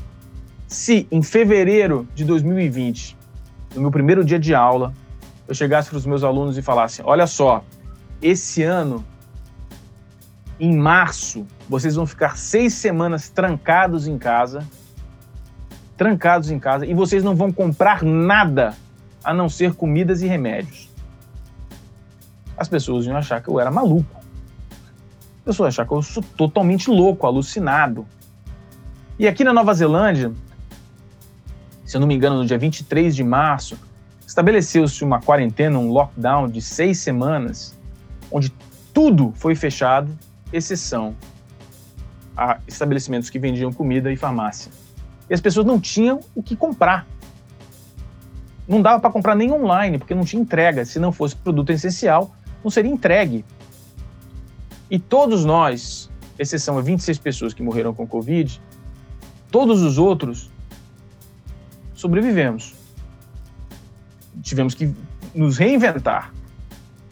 se em fevereiro de 2020 no meu primeiro dia de aula, eu chegasse para os meus alunos e falasse: olha só, esse ano, em março, vocês vão ficar seis semanas trancados em casa, trancados em casa, e vocês não vão comprar nada a não ser comidas e remédios. As pessoas iam achar que eu era maluco. As pessoas achar que eu sou totalmente louco, alucinado. E aqui na Nova Zelândia, se eu não me engano, no dia 23 de março, estabeleceu-se uma quarentena, um lockdown de seis semanas, onde tudo foi fechado, exceção a estabelecimentos que vendiam comida e farmácia. E as pessoas não tinham o que comprar. Não dava para comprar nem online, porque não tinha entrega. Se não fosse produto essencial, não seria entregue. E todos nós, exceção a 26 pessoas que morreram com Covid, todos os outros sobrevivemos. Tivemos que nos reinventar.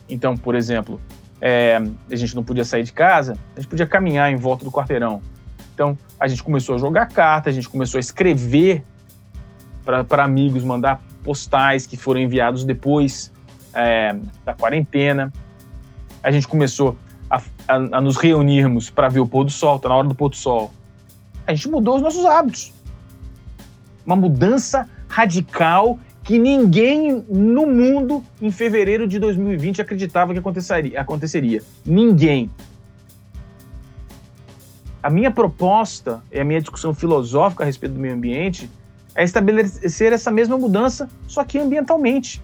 Então, por exemplo, é, a gente não podia sair de casa, a gente podia caminhar em volta do quarteirão. Então, a gente começou a jogar carta, a gente começou a escrever para amigos, mandar postais que foram enviados depois é, da quarentena. A gente começou a, a, a nos reunirmos para ver o pôr do sol, tá na hora do pôr do sol. A gente mudou os nossos hábitos uma mudança radical que ninguém no mundo em fevereiro de 2020 acreditava que aconteceria. aconteceria. Ninguém. A minha proposta e a minha discussão filosófica a respeito do meio ambiente é estabelecer essa mesma mudança, só que ambientalmente.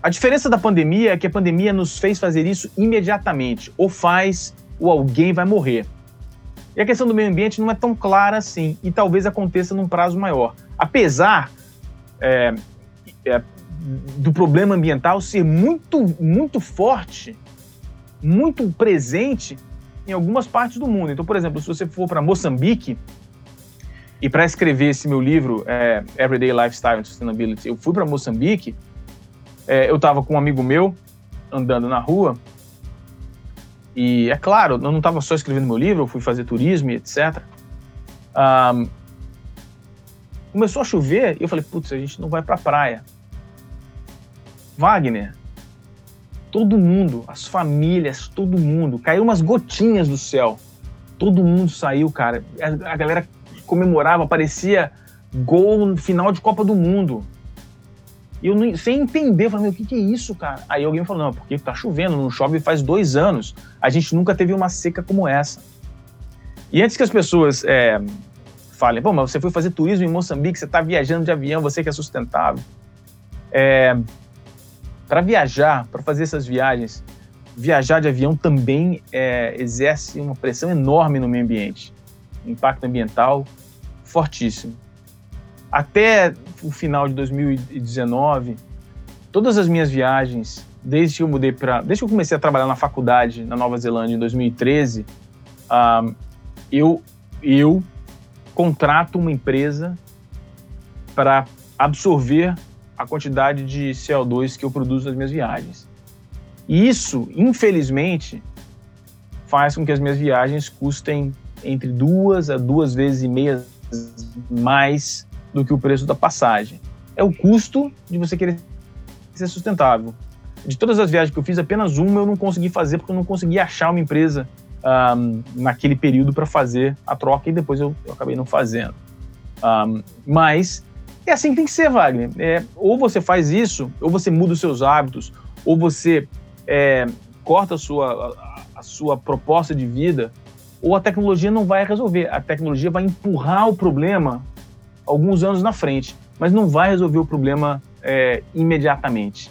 A diferença da pandemia é que a pandemia nos fez fazer isso imediatamente. Ou faz, ou alguém vai morrer. E a questão do meio ambiente não é tão clara assim, e talvez aconteça num prazo maior. Apesar é, é, do problema ambiental ser muito, muito forte, muito presente em algumas partes do mundo. Então, por exemplo, se você for para Moçambique, e para escrever esse meu livro, é, Everyday Lifestyle and Sustainability, eu fui para Moçambique, é, eu estava com um amigo meu, andando na rua, e é claro, eu não estava só escrevendo meu livro, eu fui fazer turismo e etc. Um, começou a chover e eu falei, putz, a gente não vai para a praia. Wagner, todo mundo, as famílias, todo mundo, caiu umas gotinhas do céu. Todo mundo saiu, cara. A, a galera comemorava, parecia gol no final de Copa do Mundo. E eu não, sem entender, eu falei, o que, que é isso, cara? Aí alguém falou, não, porque tá chovendo, não chove faz dois anos. A gente nunca teve uma seca como essa. E antes que as pessoas é, falem, pô, mas você foi fazer turismo em Moçambique, você está viajando de avião, você que é sustentável. É, para viajar, para fazer essas viagens, viajar de avião também é, exerce uma pressão enorme no meio ambiente. Impacto ambiental fortíssimo. Até o final de 2019, todas as minhas viagens, desde que eu mudei para, desde que eu comecei a trabalhar na faculdade na Nova Zelândia em 2013, um, eu eu contrato uma empresa para absorver a quantidade de CO2 que eu produzo nas minhas viagens. E isso, infelizmente, faz com que as minhas viagens custem entre duas a duas vezes e meia mais do que o preço da passagem. É o custo de você querer ser sustentável. De todas as viagens que eu fiz, apenas uma eu não consegui fazer porque eu não consegui achar uma empresa um, naquele período para fazer a troca e depois eu, eu acabei não fazendo. Um, mas é assim que tem que ser, Wagner. É, ou você faz isso, ou você muda os seus hábitos, ou você é, corta a sua, a, a sua proposta de vida, ou a tecnologia não vai resolver. A tecnologia vai empurrar o problema alguns anos na frente, mas não vai resolver o problema é, imediatamente.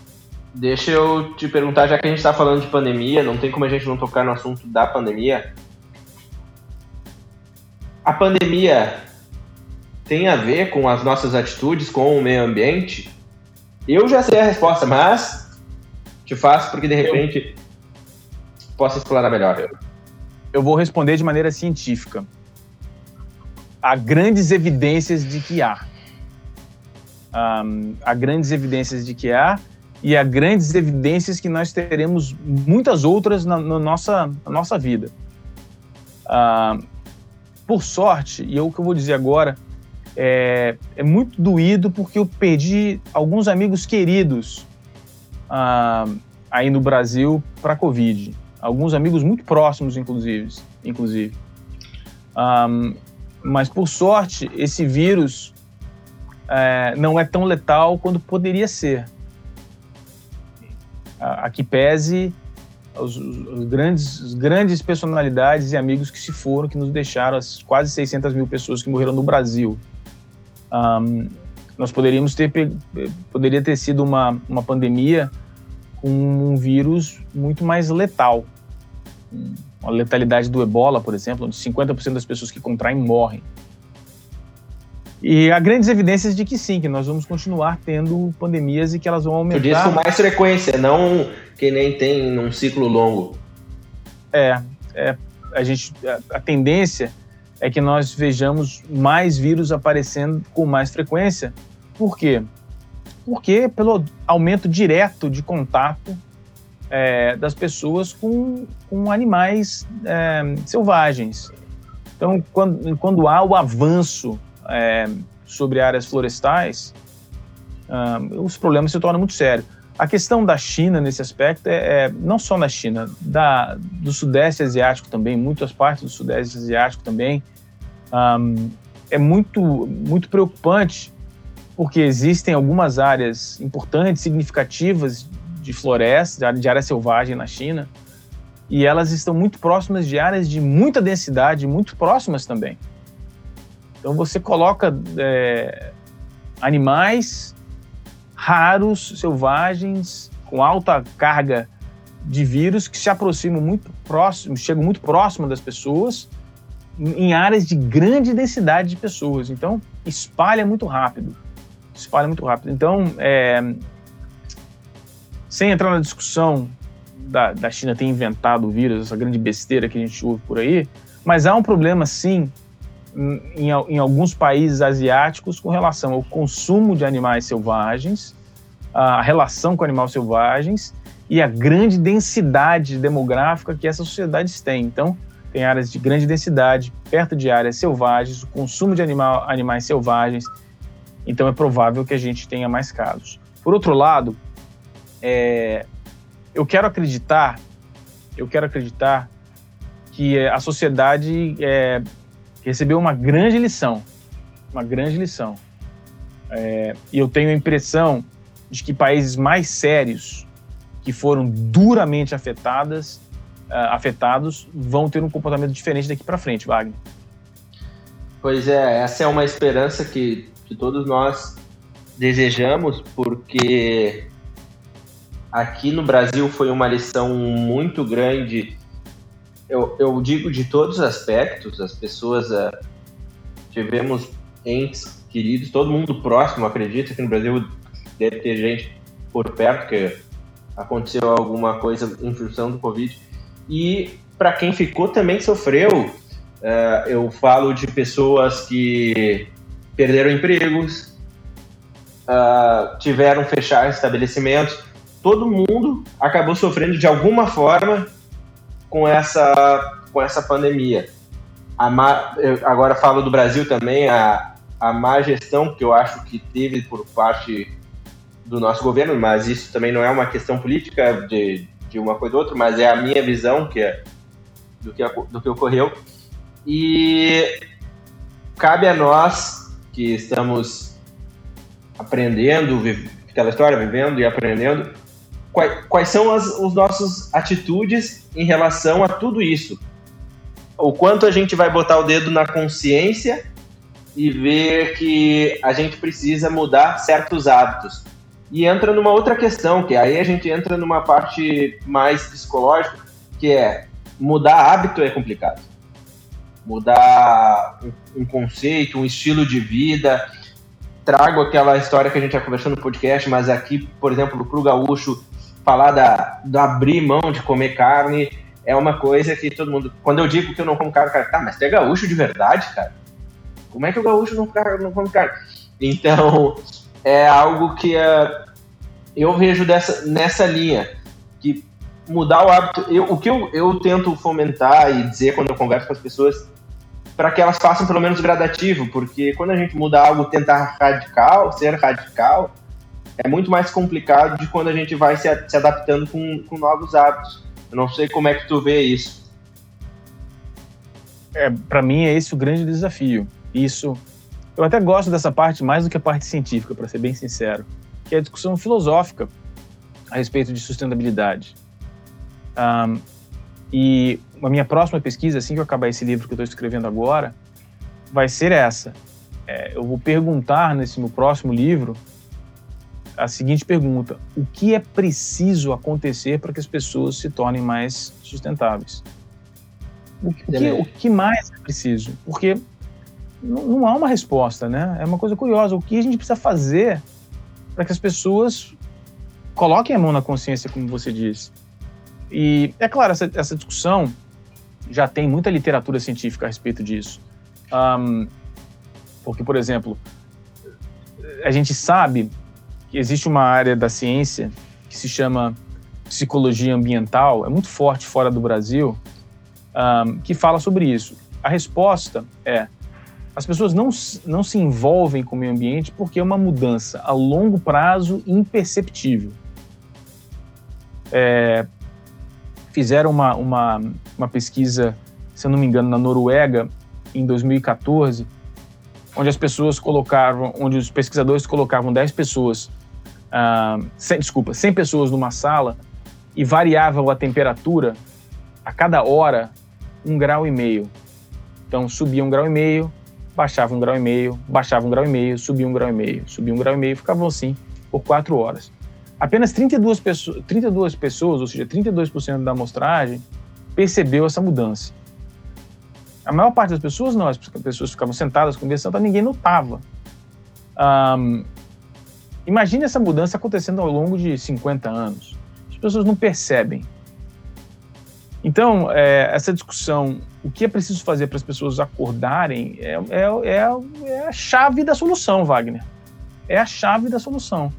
Deixa eu te perguntar, já que a gente está falando de pandemia, não tem como a gente não tocar no assunto da pandemia. A pandemia tem a ver com as nossas atitudes com o meio ambiente? Eu já sei a resposta, mas te faço porque de repente eu... posso explorar melhor. Eu vou responder de maneira científica há grandes evidências de que há. Um, há grandes evidências de que há e há grandes evidências que nós teremos muitas outras na, na nossa, na nossa vida. Uh, por sorte, e é o que eu vou dizer agora, é, é muito doído porque eu perdi alguns amigos queridos uh, aí no Brasil para Covid. Alguns amigos muito próximos, inclusive. inclusive. Um, mas, por sorte, esse vírus é, não é tão letal quanto poderia ser. A, a que pese os, os, grandes, grandes personalidades e amigos que se foram, que nos deixaram, as quase 600 mil pessoas que morreram no Brasil. Um, nós poderíamos ter poderia ter sido uma, uma pandemia com um vírus muito mais letal a letalidade do ebola, por exemplo, onde 50% das pessoas que contraem morrem. E há grandes evidências de que sim, que nós vamos continuar tendo pandemias e que elas vão aumentar. Tu diz com mais frequência, não que nem tem num ciclo longo. É, é a gente a, a tendência é que nós vejamos mais vírus aparecendo com mais frequência. Por quê? Porque pelo aumento direto de contato é, das pessoas com, com animais é, selvagens. Então, quando, quando há o avanço é, sobre áreas florestais, uh, os problemas se tornam muito sérios. A questão da China nesse aspecto é, é não só na China, da, do Sudeste Asiático também, muitas partes do Sudeste Asiático também, um, é muito, muito preocupante, porque existem algumas áreas importantes, significativas de floresta, de área selvagem na China, e elas estão muito próximas de áreas de muita densidade, muito próximas também. Então você coloca é, animais raros, selvagens, com alta carga de vírus que se aproximam muito próximo, chegam muito próximo das pessoas, em áreas de grande densidade de pessoas. Então espalha muito rápido, espalha muito rápido. Então, é, sem entrar na discussão da, da China ter inventado o vírus, essa grande besteira que a gente ouve por aí, mas há um problema sim em, em, alguns países asiáticos com relação ao consumo de animais selvagens, a relação com animais selvagens e a grande densidade demográfica que essas sociedades têm. Então, tem áreas de grande densidade, perto de áreas selvagens, o consumo de animal, animais selvagens, então é provável que a gente tenha mais casos. Por outro lado, é, eu quero acreditar, eu quero acreditar que a sociedade é, recebeu uma grande lição, uma grande lição. É, e eu tenho a impressão de que países mais sérios, que foram duramente afetadas, uh, afetados, vão ter um comportamento diferente daqui para frente, Wagner. Pois é, essa é uma esperança que, que todos nós desejamos, porque aqui no Brasil foi uma lição muito grande. Eu, eu digo de todos os aspectos, as pessoas uh, tivemos entes queridos, todo mundo próximo, acredito que no Brasil deve ter gente por perto que aconteceu alguma coisa em função do Covid. E para quem ficou também sofreu. Uh, eu falo de pessoas que perderam empregos, uh, tiveram fechar estabelecimentos todo mundo acabou sofrendo de alguma forma com essa, com essa pandemia. Má, agora falo do Brasil também, a, a má gestão que eu acho que teve por parte do nosso governo, mas isso também não é uma questão política de, de uma coisa ou outra, mas é a minha visão que é, do, que, do que ocorreu. E cabe a nós que estamos aprendendo, aquela história, vivendo e aprendendo, quais, quais são as, as nossas atitudes em relação a tudo isso. O quanto a gente vai botar o dedo na consciência e ver que a gente precisa mudar certos hábitos. E entra numa outra questão, que aí a gente entra numa parte mais psicológica, que é mudar hábito é complicado. Mudar um conceito, um estilo de vida. Trago aquela história que a gente já conversou no podcast, mas aqui, por exemplo, para o gaúcho, falar da, do abrir mão de comer carne é uma coisa que todo mundo. Quando eu digo que eu não como carne, cara, tá, mas tu é gaúcho de verdade, cara? Como é que o gaúcho não, não come carne? Então, é algo que uh, eu vejo dessa, nessa linha, que mudar o hábito. Eu, o que eu, eu tento fomentar e dizer quando eu converso com as pessoas, para que elas façam pelo menos gradativo, porque quando a gente muda algo, tentar radical, ser radical, é muito mais complicado de quando a gente vai se, se adaptando com, com novos hábitos. Eu não sei como é que tu vê isso. É, para mim é esse o grande desafio. Isso, eu até gosto dessa parte mais do que a parte científica, para ser bem sincero, que é a discussão filosófica a respeito de sustentabilidade. Um, e a minha próxima pesquisa, assim que eu acabar esse livro que eu estou escrevendo agora, vai ser essa. É, eu vou perguntar nesse meu próximo livro a seguinte pergunta: o que é preciso acontecer para que as pessoas se tornem mais sustentáveis? O que, o que, mais é preciso? Porque não, não, há uma resposta, né? É uma coisa curiosa. O que a gente precisa fazer para que as pessoas coloquem a mão na consciência, como você disse? E é claro, essa, essa discussão já tem muita literatura científica a respeito disso. Um, porque, por exemplo, a gente sabe existe uma área da ciência que se chama psicologia ambiental, é muito forte fora do Brasil, um, que fala sobre isso. A resposta é: as pessoas não, não se envolvem com o meio ambiente porque é uma mudança a longo prazo imperceptível. É, fizeram uma, uma, uma pesquisa, se eu não me engano, na Noruega, em 2014, onde as pessoas colocavam, onde os pesquisadores colocavam 10 pessoas uh, 100, desculpa, 100 pessoas numa sala e variavam a temperatura a cada hora um grau e meio. Então subia um grau e meio, baixava um grau e meio, baixava um grau e meio, subia um grau e meio, subia um grau e meio, ficavam assim por quatro horas. Apenas 32 pessoas, 32 pessoas, ou seja, 32% da amostragem, percebeu essa mudança. A maior parte das pessoas não, as pessoas ficavam sentadas conversando, ninguém notava. Um, imagine essa mudança acontecendo ao longo de 50 anos. As pessoas não percebem. Então, é, essa discussão, o que é preciso fazer para as pessoas acordarem, é, é, é, é a chave da solução, Wagner. É a chave da solução.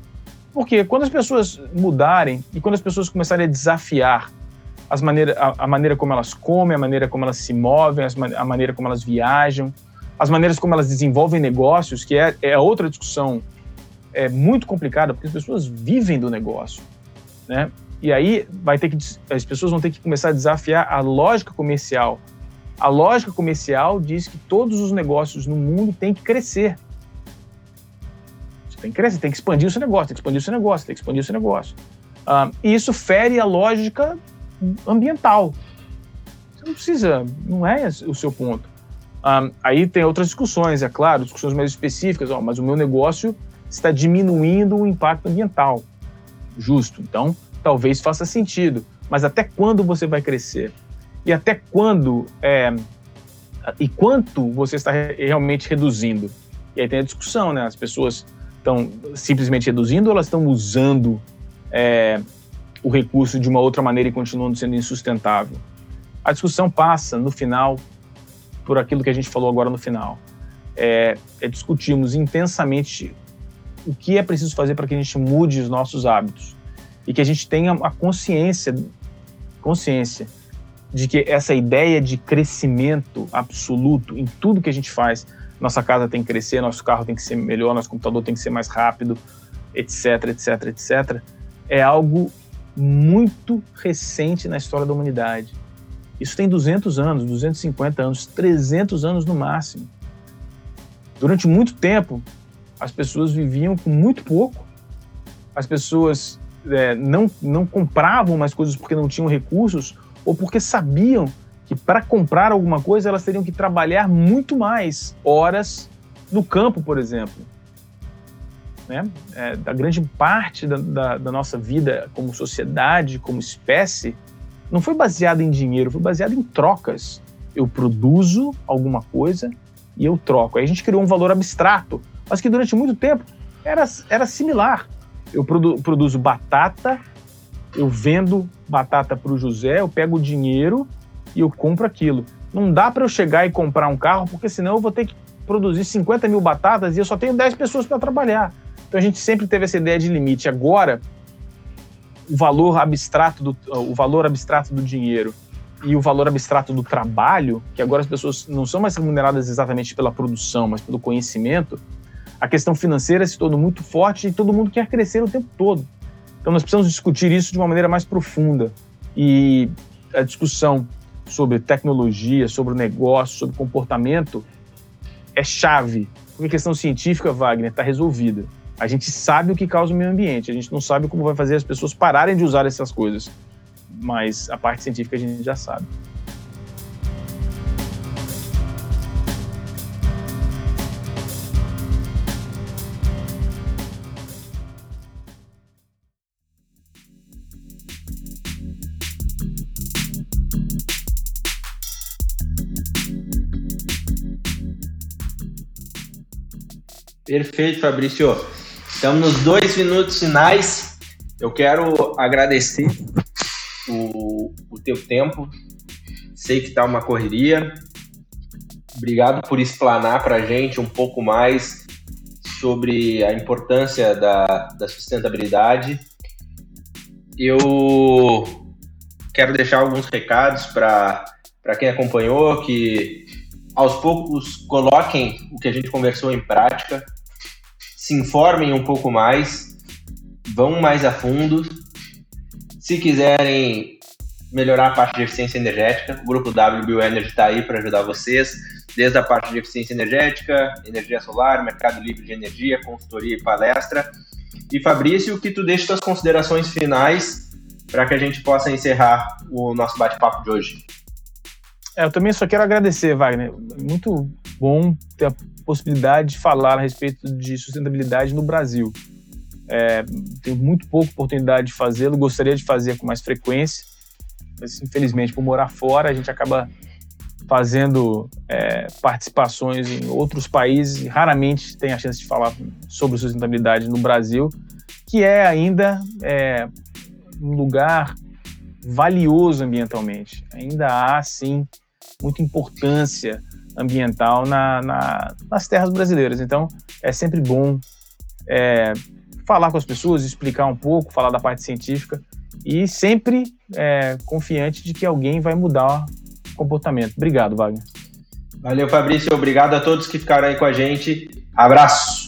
Porque quando as pessoas mudarem e quando as pessoas começarem a desafiar as maneira, a, a maneira como elas comem, a maneira como elas se movem, as, a maneira como elas viajam, as maneiras como elas desenvolvem negócios, que é, é outra discussão é muito complicada, porque as pessoas vivem do negócio, né? E aí vai ter que as pessoas vão ter que começar a desafiar a lógica comercial. A lógica comercial diz que todos os negócios no mundo têm que crescer. Você tem que crescer, tem que expandir o seu negócio, tem que expandir o seu negócio, tem que expandir o seu negócio. Ah, e isso fere a lógica ambiental. Você não precisa, não é o seu ponto. Ah, aí tem outras discussões, é claro, discussões mais específicas, ó, mas o meu negócio está diminuindo o impacto ambiental. Justo. Então, talvez faça sentido. Mas até quando você vai crescer? E até quando é, e quanto você está realmente reduzindo? E aí tem a discussão, né? As pessoas estão simplesmente reduzindo ou elas estão usando é, o recurso de uma outra maneira e continuando sendo insustentável? A discussão passa, no final, por aquilo que a gente falou agora no final. É, é discutirmos intensamente o que é preciso fazer para que a gente mude os nossos hábitos e que a gente tenha a consciência, consciência de que essa ideia de crescimento absoluto em tudo que a gente faz, nossa casa tem que crescer, nosso carro tem que ser melhor, nosso computador tem que ser mais rápido, etc, etc, etc, é algo muito recente na história da humanidade. Isso tem 200 anos, 250 anos, 300 anos no máximo. Durante muito tempo, as pessoas viviam com muito pouco. As pessoas é, não, não compravam mais coisas porque não tinham recursos ou porque sabiam que para comprar alguma coisa elas teriam que trabalhar muito mais horas no campo, por exemplo. Né? É, da grande parte da, da, da nossa vida como sociedade, como espécie, não foi baseada em dinheiro, foi baseada em trocas. Eu produzo alguma coisa e eu troco. Aí a gente criou um valor abstrato, mas que durante muito tempo era, era similar eu produ produzo batata, eu vendo batata para o José, eu pego o dinheiro e eu compro aquilo. Não dá para eu chegar e comprar um carro, porque senão eu vou ter que produzir 50 mil batatas e eu só tenho 10 pessoas para trabalhar. Então a gente sempre teve essa ideia de limite. Agora, o valor abstrato do, o valor abstrato do dinheiro e o valor abstrato do trabalho, que agora as pessoas não são mais remuneradas exatamente pela produção, mas pelo conhecimento, a questão financeira se tornou muito forte e todo mundo quer crescer o tempo todo. Então nós precisamos discutir isso de uma maneira mais profunda. E a discussão sobre tecnologia, sobre o negócio, sobre comportamento é chave. Porque a questão científica, Wagner, está resolvida. A gente sabe o que causa o meio ambiente, a gente não sabe como vai fazer as pessoas pararem de usar essas coisas. Mas a parte científica a gente já sabe. Perfeito, Fabrício. Estamos nos dois minutos finais. Eu quero agradecer o, o teu tempo. Sei que está uma correria. Obrigado por explanar para a gente um pouco mais sobre a importância da, da sustentabilidade. Eu quero deixar alguns recados para quem acompanhou, que aos poucos coloquem o que a gente conversou em prática se informem um pouco mais, vão mais a fundo. Se quiserem melhorar a parte de eficiência energética, o grupo WBio Energy está aí para ajudar vocês, desde a parte de eficiência energética, energia solar, mercado livre de energia, consultoria e palestra. E Fabrício, que tu deixa suas considerações finais para que a gente possa encerrar o nosso bate-papo de hoje. É, eu também só quero agradecer, Wagner. Muito bom ter possibilidade de falar a respeito de sustentabilidade no Brasil. É, tenho muito pouca oportunidade de fazê-lo, gostaria de fazer com mais frequência, mas infelizmente por morar fora a gente acaba fazendo é, participações em outros países e raramente tem a chance de falar sobre sustentabilidade no Brasil, que é ainda é, um lugar valioso ambientalmente. Ainda há, sim, muita importância ambiental na, na, nas terras brasileiras. Então, é sempre bom é, falar com as pessoas, explicar um pouco, falar da parte científica e sempre é, confiante de que alguém vai mudar o comportamento. Obrigado, Wagner. Valeu, Fabrício. Obrigado a todos que ficaram aí com a gente. Abraço.